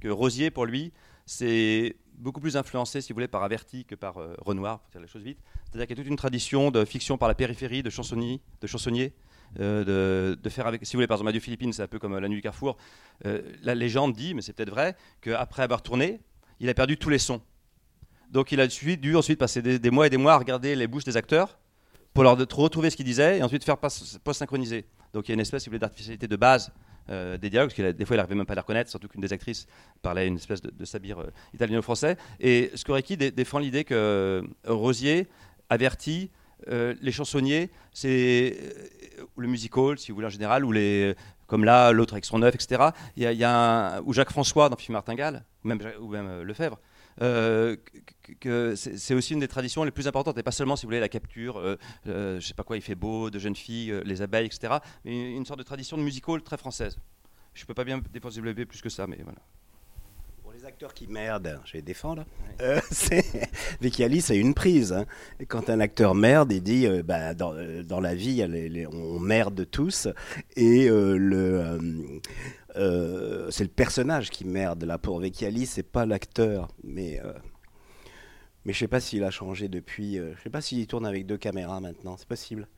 [SPEAKER 4] que Rosier, pour lui, c'est beaucoup plus influencé, si vous voulez, par Averti que par euh, Renoir, pour dire les choses vite. C'est-à-dire qu'il y a toute une tradition de fiction par la périphérie, de chansonniers, de chansonniers, euh, de, de faire avec, si vous voulez, par exemple, Adieu Philippines, c'est un peu comme euh, La Nuit du Carrefour. Euh, la légende dit, mais c'est peut-être vrai, qu'après avoir tourné, il a perdu tous les sons. Donc il a dû, ensuite passer des, mois et des mois à regarder les bouches des acteurs pour leur retrouver ce qu'ils disaient et ensuite faire post-synchroniser. Donc il y a une espèce, d'artificialité de base euh, des dialogues, parce a- des fois il n'arrivait même pas à les reconnaître, surtout qu'une des actrices parlait une espèce de, sabir euh, italien-français. Et Skorecki dé- défend l'idée que euh, Rosier avertit euh, les chansonniers, c'est le musical, si vous voulez en général, ou les comme là l'autre avec son œuf, etc. Il y a, un- ou Jacques François dans le film Martingale, ou même, ou même euh, Lefebvre. euh, que- c'est aussi une des traditions les plus importantes, et pas seulement, si vous voulez, la capture, euh, euh, je sais pas quoi, il fait beau, de jeunes filles, euh, les abeilles, etc., mais une, sorte de tradition de musical très française. Je peux pas bien développer plus que ça, mais voilà.
[SPEAKER 5] Acteurs qui merdent, je vais défendre. Euh, c'est- Vecchiali, c'est une prise. hein. Quand un acteur merde, il dit euh, bah, dans, euh, dans la vie, a on merde tous. Et euh, le, euh, euh, c'est le personnage qui merde. Là, pour Vecchiali, c'est pas l'acteur. Mais, euh, mais je sais pas s'il a changé depuis. euh, je sais pas s'il tourne avec deux caméras maintenant. C'est possible.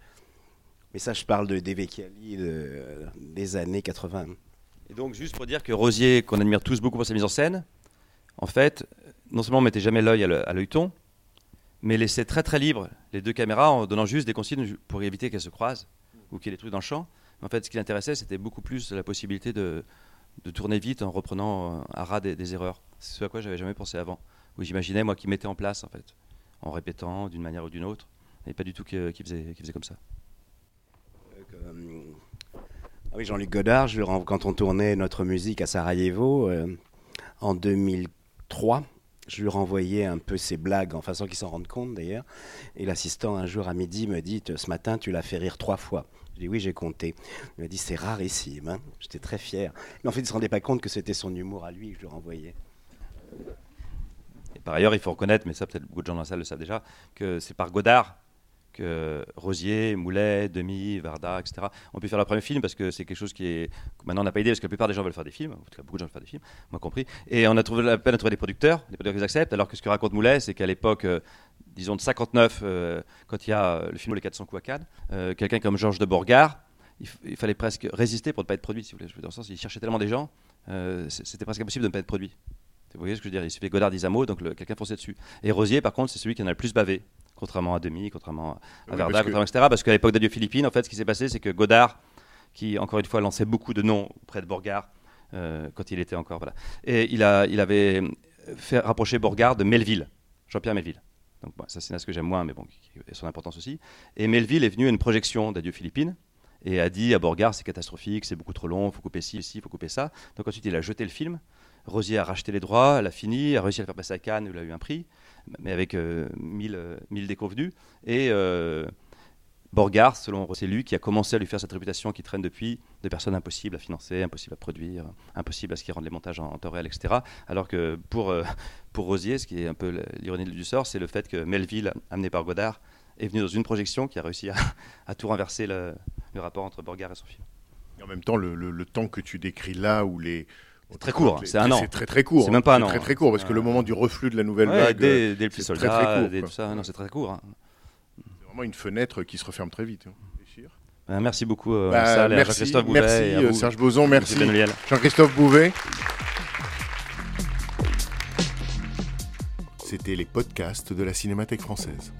[SPEAKER 5] Mais ça, je parle de, de- des années 80.
[SPEAKER 4] Et donc, juste pour dire que Rosier, qu'on admire tous beaucoup pour sa mise en scène, en fait, non seulement on mettait jamais l'œil à le- à l'œilleton, mais laissait très très libre les deux caméras en donnant juste des consignes pour éviter qu'elles se croisent ou qu'il y ait des trucs dans le champ. En fait, ce qui l'intéressait, c'était beaucoup plus la possibilité de, de tourner vite en reprenant euh, à ras des, erreurs. C'est ce à quoi j'avais jamais pensé avant. Où j'imaginais, moi, qu'il mettait en place, en fait, en répétant d'une manière ou d'une autre, et pas du tout qu'il faisait, qu'il faisait comme ça.
[SPEAKER 5] Euh, ah oui, Jean-Luc Godard, quand on tournait notre musique à Sarajevo euh, en 2003, je lui renvoyais un peu ses blagues en façon qu'il s'en rende compte d'ailleurs. Et l'assistant un jour à midi me dit Ce matin, tu l'as fait rire trois fois. Je dis Oui, j'ai compté. Il m'a dit C'est rarissime. hein. J'étais très fier. Mais en fait, il ne se rendait pas compte que c'était son humour à lui que je lui renvoyais.
[SPEAKER 4] Et par ailleurs, il faut reconnaître, mais ça peut-être beaucoup de gens dans la salle le savent déjà, que c'est par Godard que Rosier, Moulet, Demy, Varda, etc. ont pu faire leur premier film parce que c'est quelque chose qui est. Maintenant, on n'a pas idée parce que la plupart des gens veulent faire des films, en tout cas beaucoup de gens veulent faire des films, moi compris. Et on a trouvé la peine de trouver des producteurs, des producteurs qui acceptent, alors que ce que raconte Moulet, c'est qu'à l'époque, euh, disons de 59, euh, quand il y a euh, le film Les 400 coups à euh, quelqu'un comme Georges de Borgard, il, fallait presque résister pour ne pas être produit, si vous voulez. Dans le sens, il cherchait tellement des gens, euh, c'était presque impossible de ne pas être produit. Vous voyez ce que je veux dire Il suffit Godard mot, donc quelqu'un fonçait dessus. Et Rosier, par contre, c'est celui qui en a le plus bavé, contrairement à Demi, contrairement à
[SPEAKER 3] Oui,
[SPEAKER 4] Varda,
[SPEAKER 3] parce que-
[SPEAKER 4] contrairement, etc. Parce qu'à l'époque d'Adieu Philippines, en fait, ce qui s'est passé, c'est que Godard, qui encore une fois lançait beaucoup de noms auprès de Borgard, euh, quand il était encore. Voilà. Et il, a, il avait fait rapprocher Borgard de Melville, Jean-Pierre Melville. Donc, bon, ça, c'est ce que j'aime moins, mais bon, qui a son importance aussi. Et Melville est venu à une projection d'Adieu Philippines et a dit à Borgard c'est catastrophique, c'est beaucoup trop long, il faut couper ci, ci, il faut couper ça. Donc ensuite il a jeté le film. Rosier a racheté les droits, elle a fini, a réussi à le faire passer à Cannes où il a eu un prix, mais avec euh, 1000, euh, 1000 déconvenus. Et, euh, Borgard, selon c'est qui a commencé à lui faire cette réputation qui traîne depuis de personnes impossibles à financer, impossibles à produire, impossibles à ce qui rende les montages en, en temps réel, etc. Alors que pour, euh, pour Rosier, ce qui est un peu l'ironie du sort, c'est le fait que Melville, amené par Godard, est venu dans une projection qui a réussi à, tout renverser le, rapport entre Borgard et son film.
[SPEAKER 3] Et en même temps, le- le temps que tu décris là, où les.
[SPEAKER 4] C'est très court, c'est un an.
[SPEAKER 3] C'est très très court.
[SPEAKER 4] C'est même pas un an,
[SPEAKER 3] très très court, parce que le moment du reflux de la nouvelle
[SPEAKER 4] Ouais,
[SPEAKER 3] vague.
[SPEAKER 4] dès,
[SPEAKER 3] euh,
[SPEAKER 4] dès le soldat,
[SPEAKER 3] très très court.
[SPEAKER 4] dès
[SPEAKER 3] quoi.
[SPEAKER 4] tout ça, non, c'est très court. hein.
[SPEAKER 3] C'est vraiment une fenêtre qui se referme très vite. hein.
[SPEAKER 4] Ben, merci beaucoup, euh,
[SPEAKER 3] Bah,
[SPEAKER 4] Salle,
[SPEAKER 3] merci,
[SPEAKER 4] Jean-Christophe Bouvet.
[SPEAKER 3] merci,
[SPEAKER 4] et à vous,
[SPEAKER 3] Serge Boson, merci. Jean-Christophe Bouvet. C'était les podcasts de la Cinémathèque française.